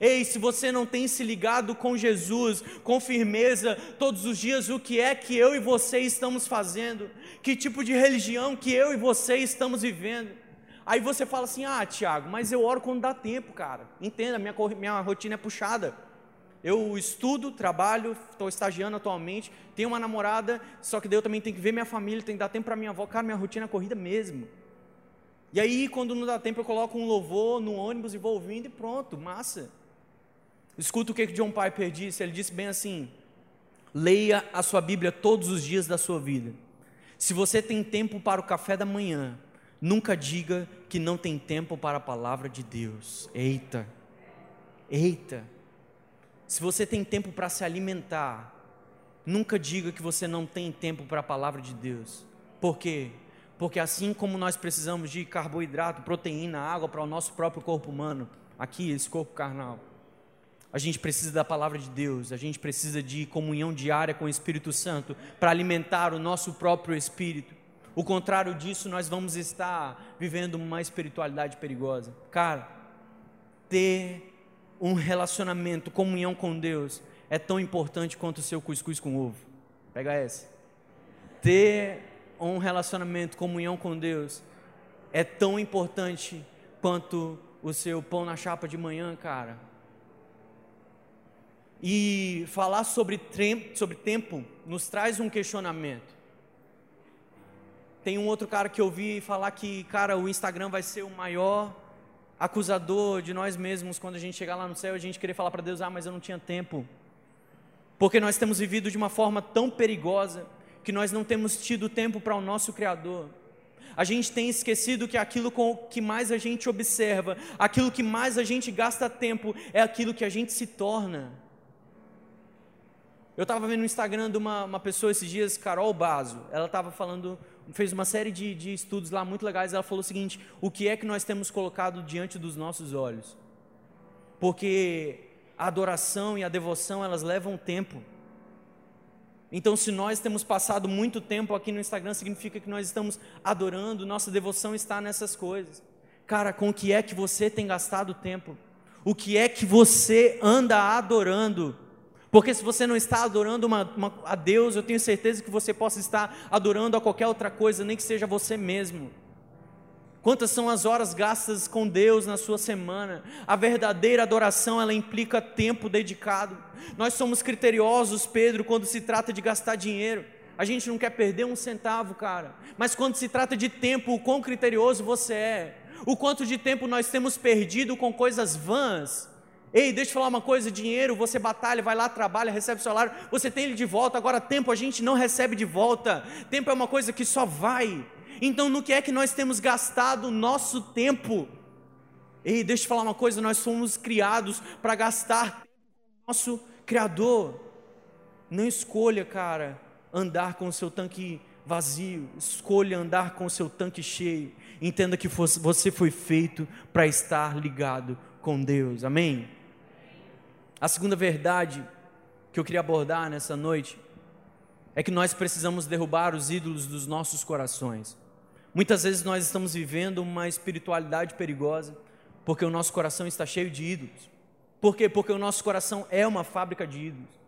Ei, se você não tem se ligado com Jesus, com firmeza, todos os dias, o que é que eu e você estamos fazendo? Que tipo de religião que eu e você estamos vivendo? Aí você fala assim: ah, Tiago, mas eu oro quando dá tempo, cara. Entenda, minha, minha rotina é puxada. Eu estudo, trabalho, estou estagiando atualmente, tenho uma namorada, só que daí eu também tenho que ver minha família, tenho que dar tempo para minha avó. Cara, minha rotina é corrida mesmo. E aí, quando não dá tempo, eu coloco um louvor no ônibus e vou ouvindo e pronto, massa. Escuta o que John Piper disse, ele disse bem assim: leia a sua Bíblia todos os dias da sua vida. Se você tem tempo para o café da manhã, Nunca diga que não tem tempo para a palavra de Deus. Eita, eita. Se você tem tempo para se alimentar, nunca diga que você não tem tempo para a palavra de Deus. Por quê? Porque assim como nós precisamos de carboidrato, proteína, água para o nosso próprio corpo humano, aqui, esse corpo carnal, a gente precisa da palavra de Deus, a gente precisa de comunhão diária com o Espírito Santo para alimentar o nosso próprio espírito. O contrário disso, nós vamos estar vivendo uma espiritualidade perigosa. Cara, ter um relacionamento, comunhão com Deus, é tão importante quanto o seu cuscuz com ovo. Pega essa. Ter um relacionamento, comunhão com Deus, é tão importante quanto o seu pão na chapa de manhã, cara. E falar sobre, sobre tempo nos traz um questionamento. Tem um outro cara que eu ouvi falar que, cara, o Instagram vai ser o maior acusador de nós mesmos quando a gente chegar lá no céu e a gente querer falar para Deus: ah, mas eu não tinha tempo. Porque nós temos vivido de uma forma tão perigosa que nós não temos tido tempo para o nosso Criador. A gente tem esquecido que aquilo com que mais a gente observa, aquilo que mais a gente gasta tempo, é aquilo que a gente se torna. Eu estava vendo no Instagram de uma, uma pessoa esses dias, Carol Bazo, ela estava falando fez uma série de, de estudos lá muito legais. Ela falou o seguinte: o que é que nós temos colocado diante dos nossos olhos? Porque a adoração e a devoção elas levam tempo. Então, se nós temos passado muito tempo aqui no Instagram, significa que nós estamos adorando, nossa devoção está nessas coisas. Cara, com o que é que você tem gastado tempo? O que é que você anda adorando? Porque se você não está adorando uma, uma, a Deus, eu tenho certeza que você possa estar adorando a qualquer outra coisa, nem que seja você mesmo. Quantas são as horas gastas com Deus na sua semana? A verdadeira adoração, ela implica tempo dedicado. Nós somos criteriosos, Pedro, quando se trata de gastar dinheiro. A gente não quer perder um centavo, cara. Mas quando se trata de tempo, o quão criterioso você é? O quanto de tempo nós temos perdido com coisas vãs? Ei, deixa eu falar uma coisa: dinheiro, você batalha, vai lá, trabalha, recebe salário, você tem ele de volta. Agora, tempo a gente não recebe de volta. Tempo é uma coisa que só vai. Então, no que é que nós temos gastado o nosso tempo? Ei, deixa eu falar uma coisa: nós fomos criados para gastar tempo com o nosso Criador. Não escolha, cara, andar com o seu tanque vazio, escolha andar com o seu tanque cheio. Entenda que você foi feito para estar ligado com Deus, amém? A segunda verdade que eu queria abordar nessa noite é que nós precisamos derrubar os ídolos dos nossos corações. Muitas vezes nós estamos vivendo uma espiritualidade perigosa porque o nosso coração está cheio de ídolos. Por quê? Porque o nosso coração é uma fábrica de ídolos.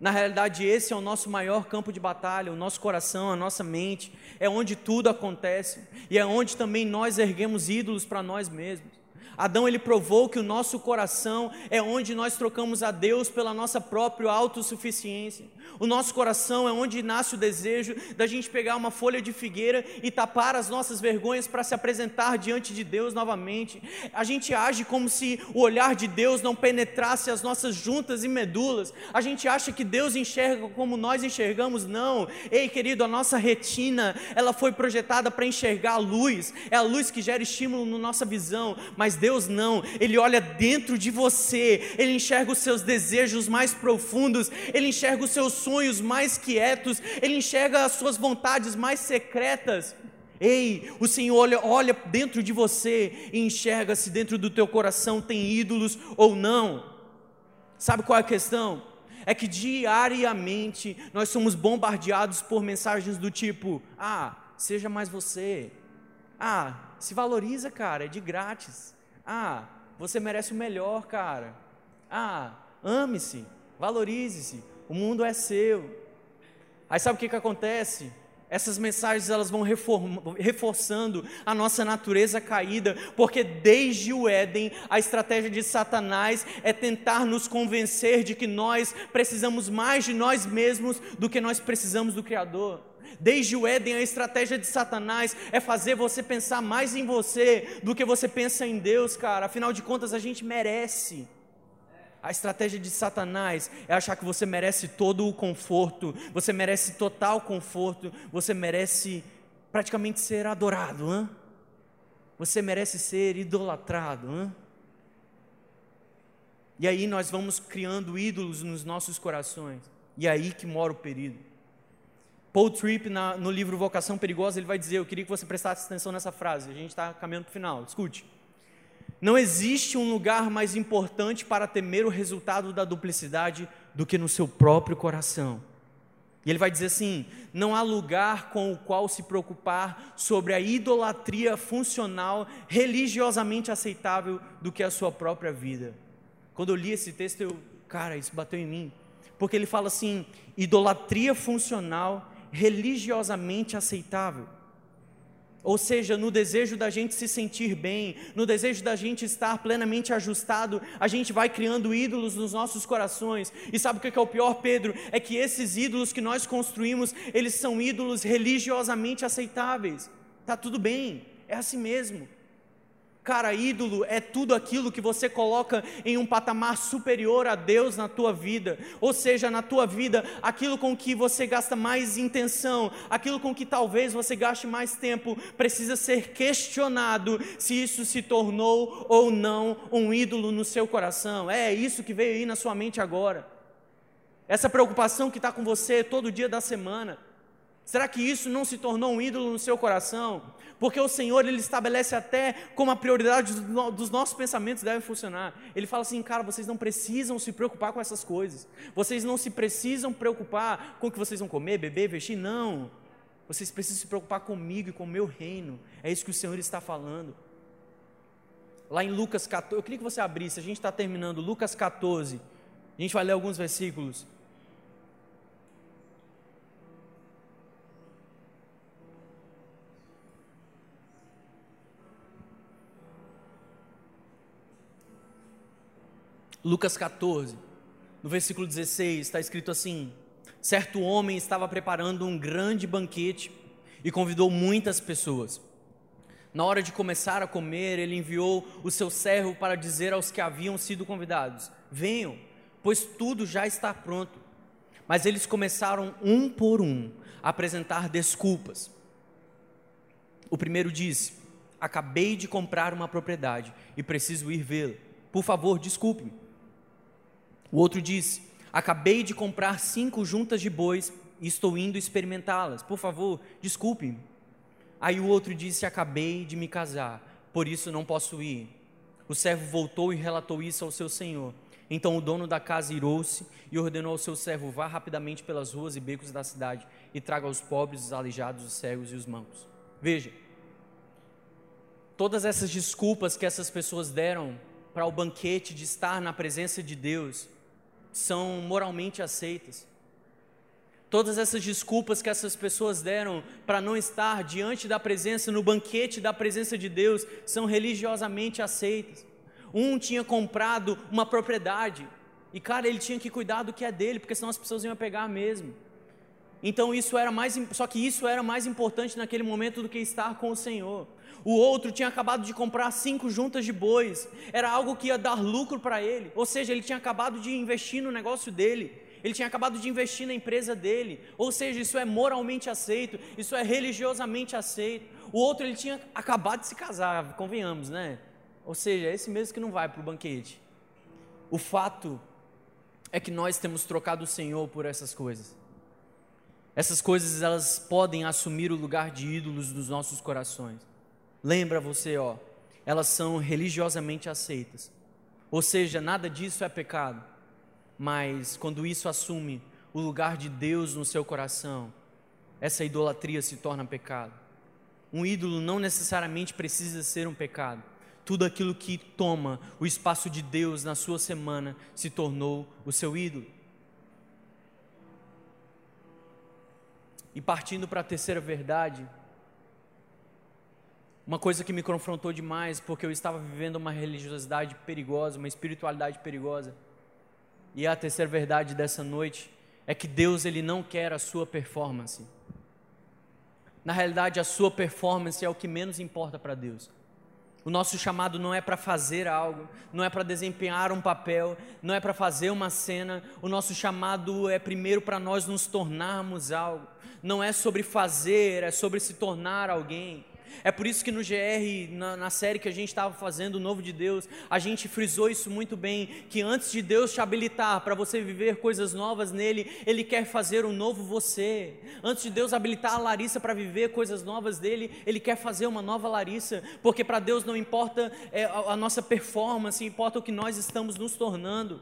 Na realidade, esse é o nosso maior campo de batalha, o nosso coração, a nossa mente, é onde tudo acontece e é onde também nós erguemos ídolos para nós mesmos. Adão ele provou que o nosso coração é onde nós trocamos a Deus pela nossa própria autossuficiência. O nosso coração é onde nasce o desejo da gente pegar uma folha de figueira e tapar as nossas vergonhas para se apresentar diante de Deus novamente. A gente age como se o olhar de Deus não penetrasse as nossas juntas e medulas. A gente acha que Deus enxerga como nós enxergamos, não. Ei, querido, a nossa retina, ela foi projetada para enxergar a luz. É a luz que gera estímulo na nossa visão, mas Deus Deus não, Ele olha dentro de você, Ele enxerga os seus desejos mais profundos, Ele enxerga os seus sonhos mais quietos, Ele enxerga as suas vontades mais secretas. Ei, o Senhor olha, olha dentro de você e enxerga se dentro do teu coração tem ídolos ou não. Sabe qual é a questão? É que diariamente nós somos bombardeados por mensagens do tipo: ah, seja mais você. Ah, se valoriza, cara, é de grátis. Ah, você merece o melhor, cara. Ah, ame-se, valorize-se, o mundo é seu. Aí sabe o que, que acontece? Essas mensagens elas vão reforçando a nossa natureza caída, porque desde o Éden a estratégia de Satanás é tentar nos convencer de que nós precisamos mais de nós mesmos do que nós precisamos do Criador. Desde o Éden, a estratégia de Satanás é fazer você pensar mais em você do que você pensa em Deus, cara. Afinal de contas, a gente merece. A estratégia de Satanás é achar que você merece todo o conforto, você merece total conforto, você merece praticamente ser adorado, hein? você merece ser idolatrado. Hein? E aí nós vamos criando ídolos nos nossos corações, e é aí que mora o perigo. Paul Tripp, na, no livro Vocação Perigosa, ele vai dizer: Eu queria que você prestasse atenção nessa frase, a gente está caminhando para o final, escute. Não existe um lugar mais importante para temer o resultado da duplicidade do que no seu próprio coração. E ele vai dizer assim: não há lugar com o qual se preocupar sobre a idolatria funcional, religiosamente aceitável, do que a sua própria vida. Quando eu li esse texto, eu, cara, isso bateu em mim. Porque ele fala assim: idolatria funcional religiosamente aceitável. Ou seja, no desejo da gente se sentir bem, no desejo da gente estar plenamente ajustado, a gente vai criando ídolos nos nossos corações. E sabe o que é o pior, Pedro? É que esses ídolos que nós construímos, eles são ídolos religiosamente aceitáveis. Tá tudo bem, é assim mesmo. Cara, ídolo é tudo aquilo que você coloca em um patamar superior a Deus na tua vida. Ou seja, na tua vida, aquilo com que você gasta mais intenção, aquilo com que talvez você gaste mais tempo, precisa ser questionado se isso se tornou ou não um ídolo no seu coração. É isso que veio aí na sua mente agora. Essa preocupação que está com você todo dia da semana. Será que isso não se tornou um ídolo no seu coração? Porque o Senhor, Ele estabelece até como a prioridade dos nossos pensamentos deve funcionar. Ele fala assim, cara, vocês não precisam se preocupar com essas coisas. Vocês não se precisam preocupar com o que vocês vão comer, beber, vestir, não. Vocês precisam se preocupar comigo e com o meu reino. É isso que o Senhor está falando. Lá em Lucas 14, eu queria que você abrisse, a gente está terminando, Lucas 14. A gente vai ler alguns versículos. Lucas 14, no versículo 16, está escrito assim: Certo homem estava preparando um grande banquete e convidou muitas pessoas. Na hora de começar a comer, ele enviou o seu servo para dizer aos que haviam sido convidados: Venham, pois tudo já está pronto. Mas eles começaram um por um a apresentar desculpas. O primeiro disse: Acabei de comprar uma propriedade e preciso ir vê-la. Por favor, desculpe-me. O outro disse: Acabei de comprar cinco juntas de bois e estou indo experimentá-las. Por favor, desculpe-me. Aí o outro disse: Acabei de me casar, por isso não posso ir. O servo voltou e relatou isso ao seu senhor. Então o dono da casa irou-se e ordenou ao seu servo: Vá rapidamente pelas ruas e becos da cidade e traga os pobres, os aleijados, os cegos e os mancos. Veja, todas essas desculpas que essas pessoas deram para o banquete de estar na presença de Deus são moralmente aceitas. Todas essas desculpas que essas pessoas deram para não estar diante da presença, no banquete da presença de Deus, são religiosamente aceitas. Um tinha comprado uma propriedade, e cara, ele tinha que cuidar do que é dele, porque senão as pessoas iam pegar mesmo. Então isso era mais, só que isso era mais importante naquele momento do que estar com o Senhor. O outro tinha acabado de comprar cinco juntas de bois, era algo que ia dar lucro para ele, ou seja, ele tinha acabado de investir no negócio dele ele tinha acabado de investir na empresa dele, ou seja, isso é moralmente aceito, isso é religiosamente aceito. O outro ele tinha acabado de se casar, convenhamos, né? Ou seja, é esse mesmo que não vai para o banquete. O fato é que nós temos trocado o Senhor por essas coisas. Essas coisas elas podem assumir o lugar de ídolos dos nossos corações. Lembra você, ó, elas são religiosamente aceitas. Ou seja, nada disso é pecado. Mas quando isso assume o lugar de Deus no seu coração, essa idolatria se torna pecado. Um ídolo não necessariamente precisa ser um pecado. Tudo aquilo que toma o espaço de Deus na sua semana se tornou o seu ídolo. E partindo para a terceira verdade, uma coisa que me confrontou demais, porque eu estava vivendo uma religiosidade perigosa, uma espiritualidade perigosa e a terceira verdade dessa noite é que Deus ele não quer a sua performance. Na realidade, a sua performance é o que menos importa para Deus. O nosso chamado não é para fazer algo, não é para desempenhar um papel, não é para fazer uma cena. O nosso chamado é primeiro para nós nos tornarmos algo. Não é sobre fazer, é sobre se tornar alguém. É por isso que no GR, na, na série que a gente estava fazendo, o Novo de Deus, a gente frisou isso muito bem: que antes de Deus te habilitar para você viver coisas novas nele, Ele quer fazer um novo você. Antes de Deus habilitar a Larissa para viver coisas novas dele, Ele quer fazer uma nova Larissa, porque para Deus não importa é, a, a nossa performance, importa o que nós estamos nos tornando.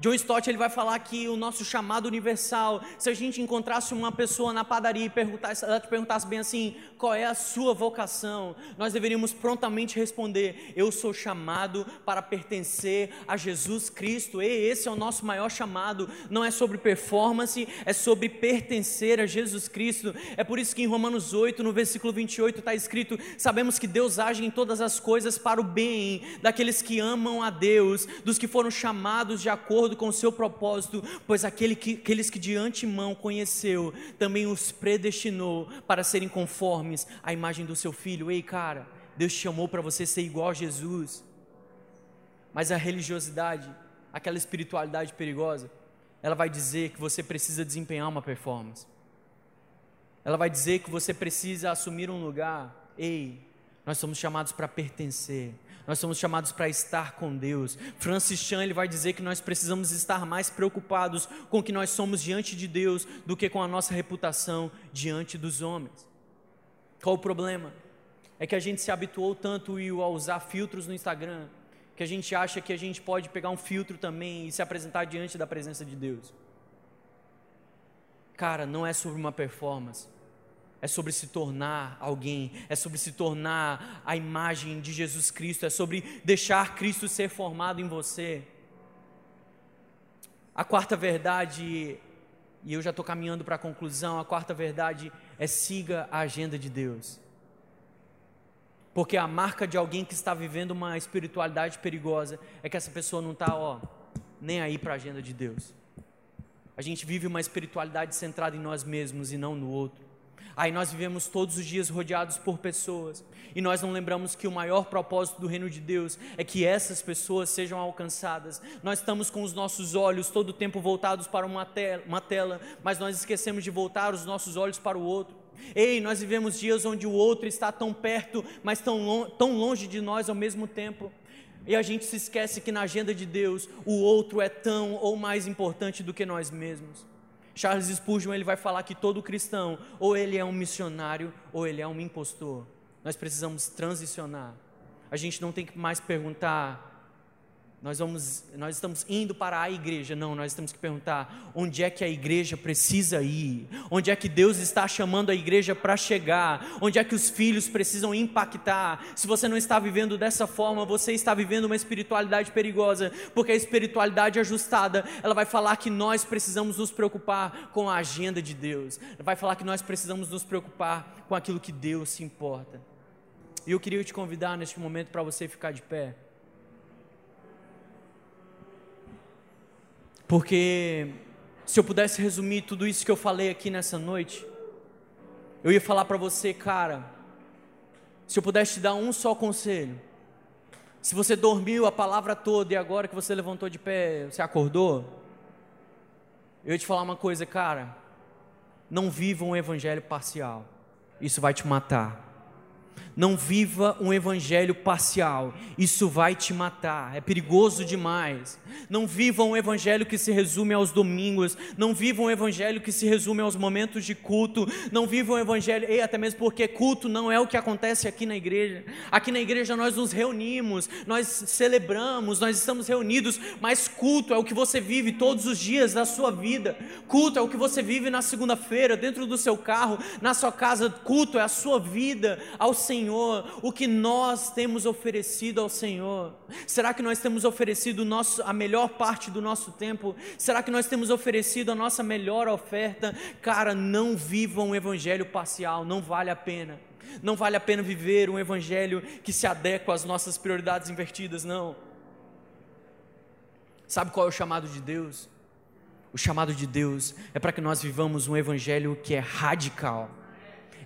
John Stott ele vai falar que o nosso chamado universal, se a gente encontrasse uma pessoa na padaria e perguntasse, ela te perguntasse bem assim, qual é a sua vocação, nós deveríamos prontamente responder: eu sou chamado para pertencer a Jesus Cristo. E esse é o nosso maior chamado. Não é sobre performance, é sobre pertencer a Jesus Cristo. É por isso que em Romanos 8, no versículo 28, está escrito: sabemos que Deus age em todas as coisas para o bem daqueles que amam a Deus, dos que foram chamados de acordo acordo com o seu propósito, pois aquele que, aqueles que de antemão conheceu, também os predestinou para serem conformes à imagem do seu filho. Ei, cara, Deus te chamou para você ser igual a Jesus. Mas a religiosidade, aquela espiritualidade perigosa, ela vai dizer que você precisa desempenhar uma performance. Ela vai dizer que você precisa assumir um lugar. Ei, nós somos chamados para pertencer. Nós somos chamados para estar com Deus. Francis Chan ele vai dizer que nós precisamos estar mais preocupados com o que nós somos diante de Deus do que com a nossa reputação diante dos homens. Qual o problema? É que a gente se habituou tanto a usar filtros no Instagram, que a gente acha que a gente pode pegar um filtro também e se apresentar diante da presença de Deus. Cara, não é sobre uma performance é sobre se tornar alguém, é sobre se tornar a imagem de Jesus Cristo, é sobre deixar Cristo ser formado em você. A quarta verdade, e eu já estou caminhando para a conclusão, a quarta verdade é siga a agenda de Deus. Porque a marca de alguém que está vivendo uma espiritualidade perigosa é que essa pessoa não está, ó, nem aí para a agenda de Deus. A gente vive uma espiritualidade centrada em nós mesmos e não no outro. Aí nós vivemos todos os dias rodeados por pessoas e nós não lembramos que o maior propósito do reino de Deus é que essas pessoas sejam alcançadas. Nós estamos com os nossos olhos todo o tempo voltados para uma tela, uma tela, mas nós esquecemos de voltar os nossos olhos para o outro. Ei, nós vivemos dias onde o outro está tão perto, mas tão, tão longe de nós ao mesmo tempo. E a gente se esquece que na agenda de Deus o outro é tão ou mais importante do que nós mesmos. Charles Spurgeon ele vai falar que todo cristão ou ele é um missionário ou ele é um impostor. Nós precisamos transicionar. A gente não tem que mais perguntar nós, vamos, nós estamos indo para a igreja. Não, nós temos que perguntar onde é que a igreja precisa ir, onde é que Deus está chamando a igreja para chegar, onde é que os filhos precisam impactar. Se você não está vivendo dessa forma, você está vivendo uma espiritualidade perigosa, porque a espiritualidade ajustada, ela vai falar que nós precisamos nos preocupar com a agenda de Deus, vai falar que nós precisamos nos preocupar com aquilo que Deus se importa. E eu queria te convidar neste momento para você ficar de pé. Porque se eu pudesse resumir tudo isso que eu falei aqui nessa noite, eu ia falar para você, cara, se eu pudesse te dar um só conselho, se você dormiu a palavra toda e agora que você levantou de pé, você acordou, eu ia te falar uma coisa, cara, não viva um evangelho parcial, isso vai te matar. Não viva um evangelho parcial, isso vai te matar, é perigoso demais. Não viva um evangelho que se resume aos domingos, não viva um evangelho que se resume aos momentos de culto, não viva um evangelho, e até mesmo porque culto não é o que acontece aqui na igreja. Aqui na igreja nós nos reunimos, nós celebramos, nós estamos reunidos, mas culto é o que você vive todos os dias da sua vida. Culto é o que você vive na segunda-feira, dentro do seu carro, na sua casa. Culto é a sua vida ao Senhor. Senhor, o que nós temos oferecido ao Senhor? Será que nós temos oferecido nosso, a melhor parte do nosso tempo? Será que nós temos oferecido a nossa melhor oferta? Cara, não viva um evangelho parcial, não vale a pena. Não vale a pena viver um evangelho que se adequa às nossas prioridades invertidas, não. Sabe qual é o chamado de Deus? O chamado de Deus é para que nós vivamos um evangelho que é radical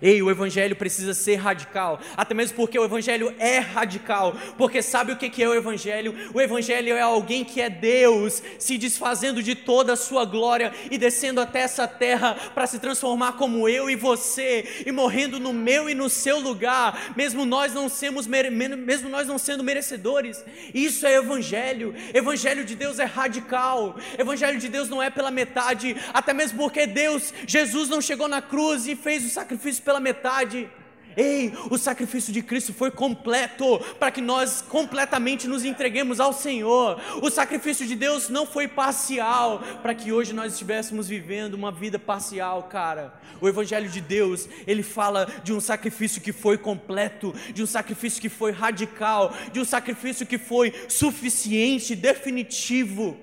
Ei, o evangelho precisa ser radical, até mesmo porque o evangelho é radical. Porque sabe o que é o evangelho? O evangelho é alguém que é Deus, se desfazendo de toda a sua glória e descendo até essa terra para se transformar como eu e você e morrendo no meu e no seu lugar, mesmo nós não sermos mesmo nós não sendo merecedores. Isso é evangelho. Evangelho de Deus é radical. Evangelho de Deus não é pela metade, até mesmo porque Deus, Jesus não chegou na cruz e fez o sacrifício pela pela metade. Ei, o sacrifício de Cristo foi completo para que nós completamente nos entreguemos ao Senhor. O sacrifício de Deus não foi parcial para que hoje nós estivéssemos vivendo uma vida parcial, cara. O evangelho de Deus, ele fala de um sacrifício que foi completo, de um sacrifício que foi radical, de um sacrifício que foi suficiente, definitivo.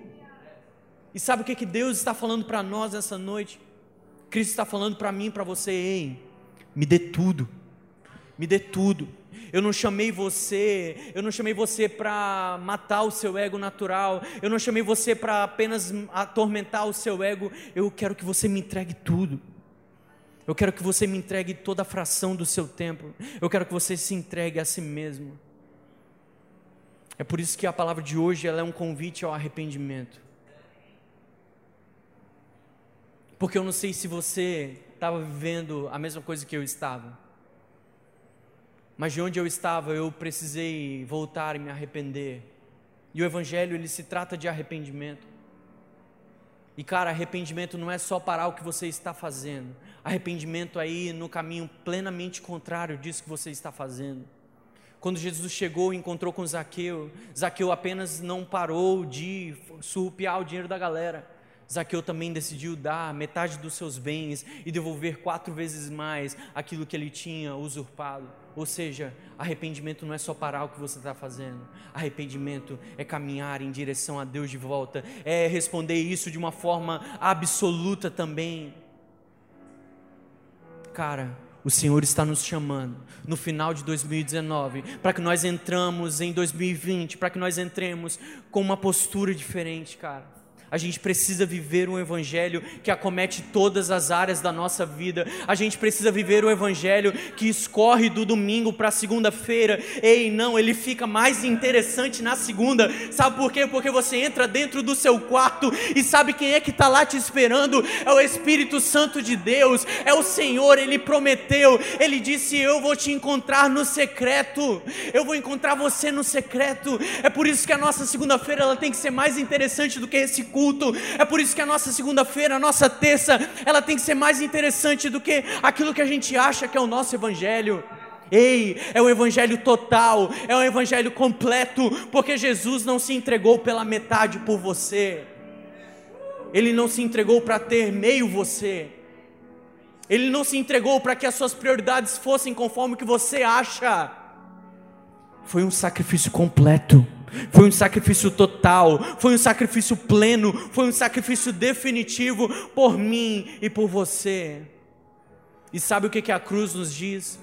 E sabe o que que Deus está falando para nós essa noite? Cristo está falando para mim, para você, ei me dê tudo. Me dê tudo. Eu não chamei você, eu não chamei você para matar o seu ego natural. Eu não chamei você para apenas atormentar o seu ego. Eu quero que você me entregue tudo. Eu quero que você me entregue toda a fração do seu tempo. Eu quero que você se entregue a si mesmo. É por isso que a palavra de hoje ela é um convite ao arrependimento. Porque eu não sei se você estava vivendo a mesma coisa que eu estava. Mas de onde eu estava, eu precisei voltar e me arrepender. E o evangelho, ele se trata de arrependimento. E cara, arrependimento não é só parar o que você está fazendo. Arrependimento aí no caminho plenamente contrário disso que você está fazendo. Quando Jesus chegou e encontrou com Zaqueu, Zaqueu apenas não parou de surrupiar o dinheiro da galera Zaqueu também decidiu dar metade dos seus bens e devolver quatro vezes mais aquilo que ele tinha usurpado. Ou seja, arrependimento não é só parar o que você está fazendo, arrependimento é caminhar em direção a Deus de volta, é responder isso de uma forma absoluta também. Cara, o Senhor está nos chamando no final de 2019 para que nós entramos em 2020, para que nós entremos com uma postura diferente, cara A gente precisa viver um evangelho que acomete todas as áreas da nossa vida. A gente precisa viver um evangelho que escorre do domingo para a segunda-feira. Ei, não, ele fica mais interessante na segunda. Sabe por quê? Porque você entra dentro do seu quarto e sabe quem é que está lá te esperando? É o Espírito Santo de Deus, é o Senhor. Ele prometeu, ele disse: Eu vou te encontrar no secreto. Eu vou encontrar você no secreto. É por isso que a nossa segunda-feira ela tem que ser mais interessante do que esse culto culto. É por isso que a nossa segunda-feira, a nossa terça, ela tem que ser mais interessante do que aquilo que a gente acha que é o nosso evangelho. Ei, é o evangelho total, é o evangelho completo, porque Jesus não se entregou pela metade por você. Ele não se entregou para ter meio você. Ele não se entregou para que as suas prioridades fossem conforme o que você acha. Foi um sacrifício completo. Foi um sacrifício total, foi um sacrifício pleno, foi um sacrifício definitivo por mim e por você. E sabe o que, a cruz nos diz?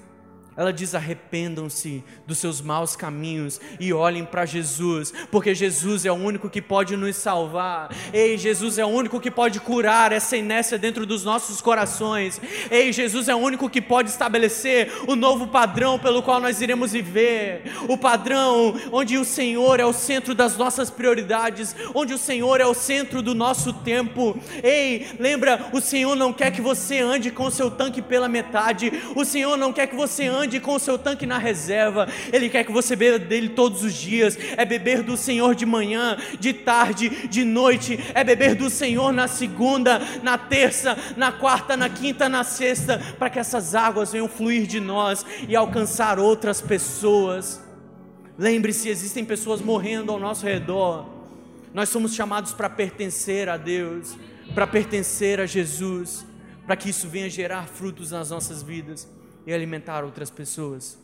Ela diz: arrependam-se dos seus maus caminhos e olhem para Jesus, porque Jesus é o único que pode nos salvar. Ei, Jesus é o único que pode curar essa inércia dentro dos nossos corações. Ei, Jesus é o único que pode estabelecer o novo padrão pelo qual nós iremos viver. O padrão onde o Senhor é o centro das nossas prioridades, onde o Senhor é o centro do nosso tempo. Ei, lembra, o Senhor não quer que você ande com seu tanque pela metade. O Senhor não quer que você ande ande com o seu tanque na reserva, Ele quer que você beba dele todos os dias, é beber do Senhor de manhã, de tarde, de noite, é beber do Senhor na segunda, na terça, na quarta, na quinta, na sexta, para que essas águas venham fluir de nós e alcançar outras pessoas. Lembre-se, existem pessoas morrendo ao nosso redor. Nós somos chamados para pertencer a Deus, para pertencer a Jesus, para que isso venha gerar frutos nas nossas vidas e alimentar outras pessoas.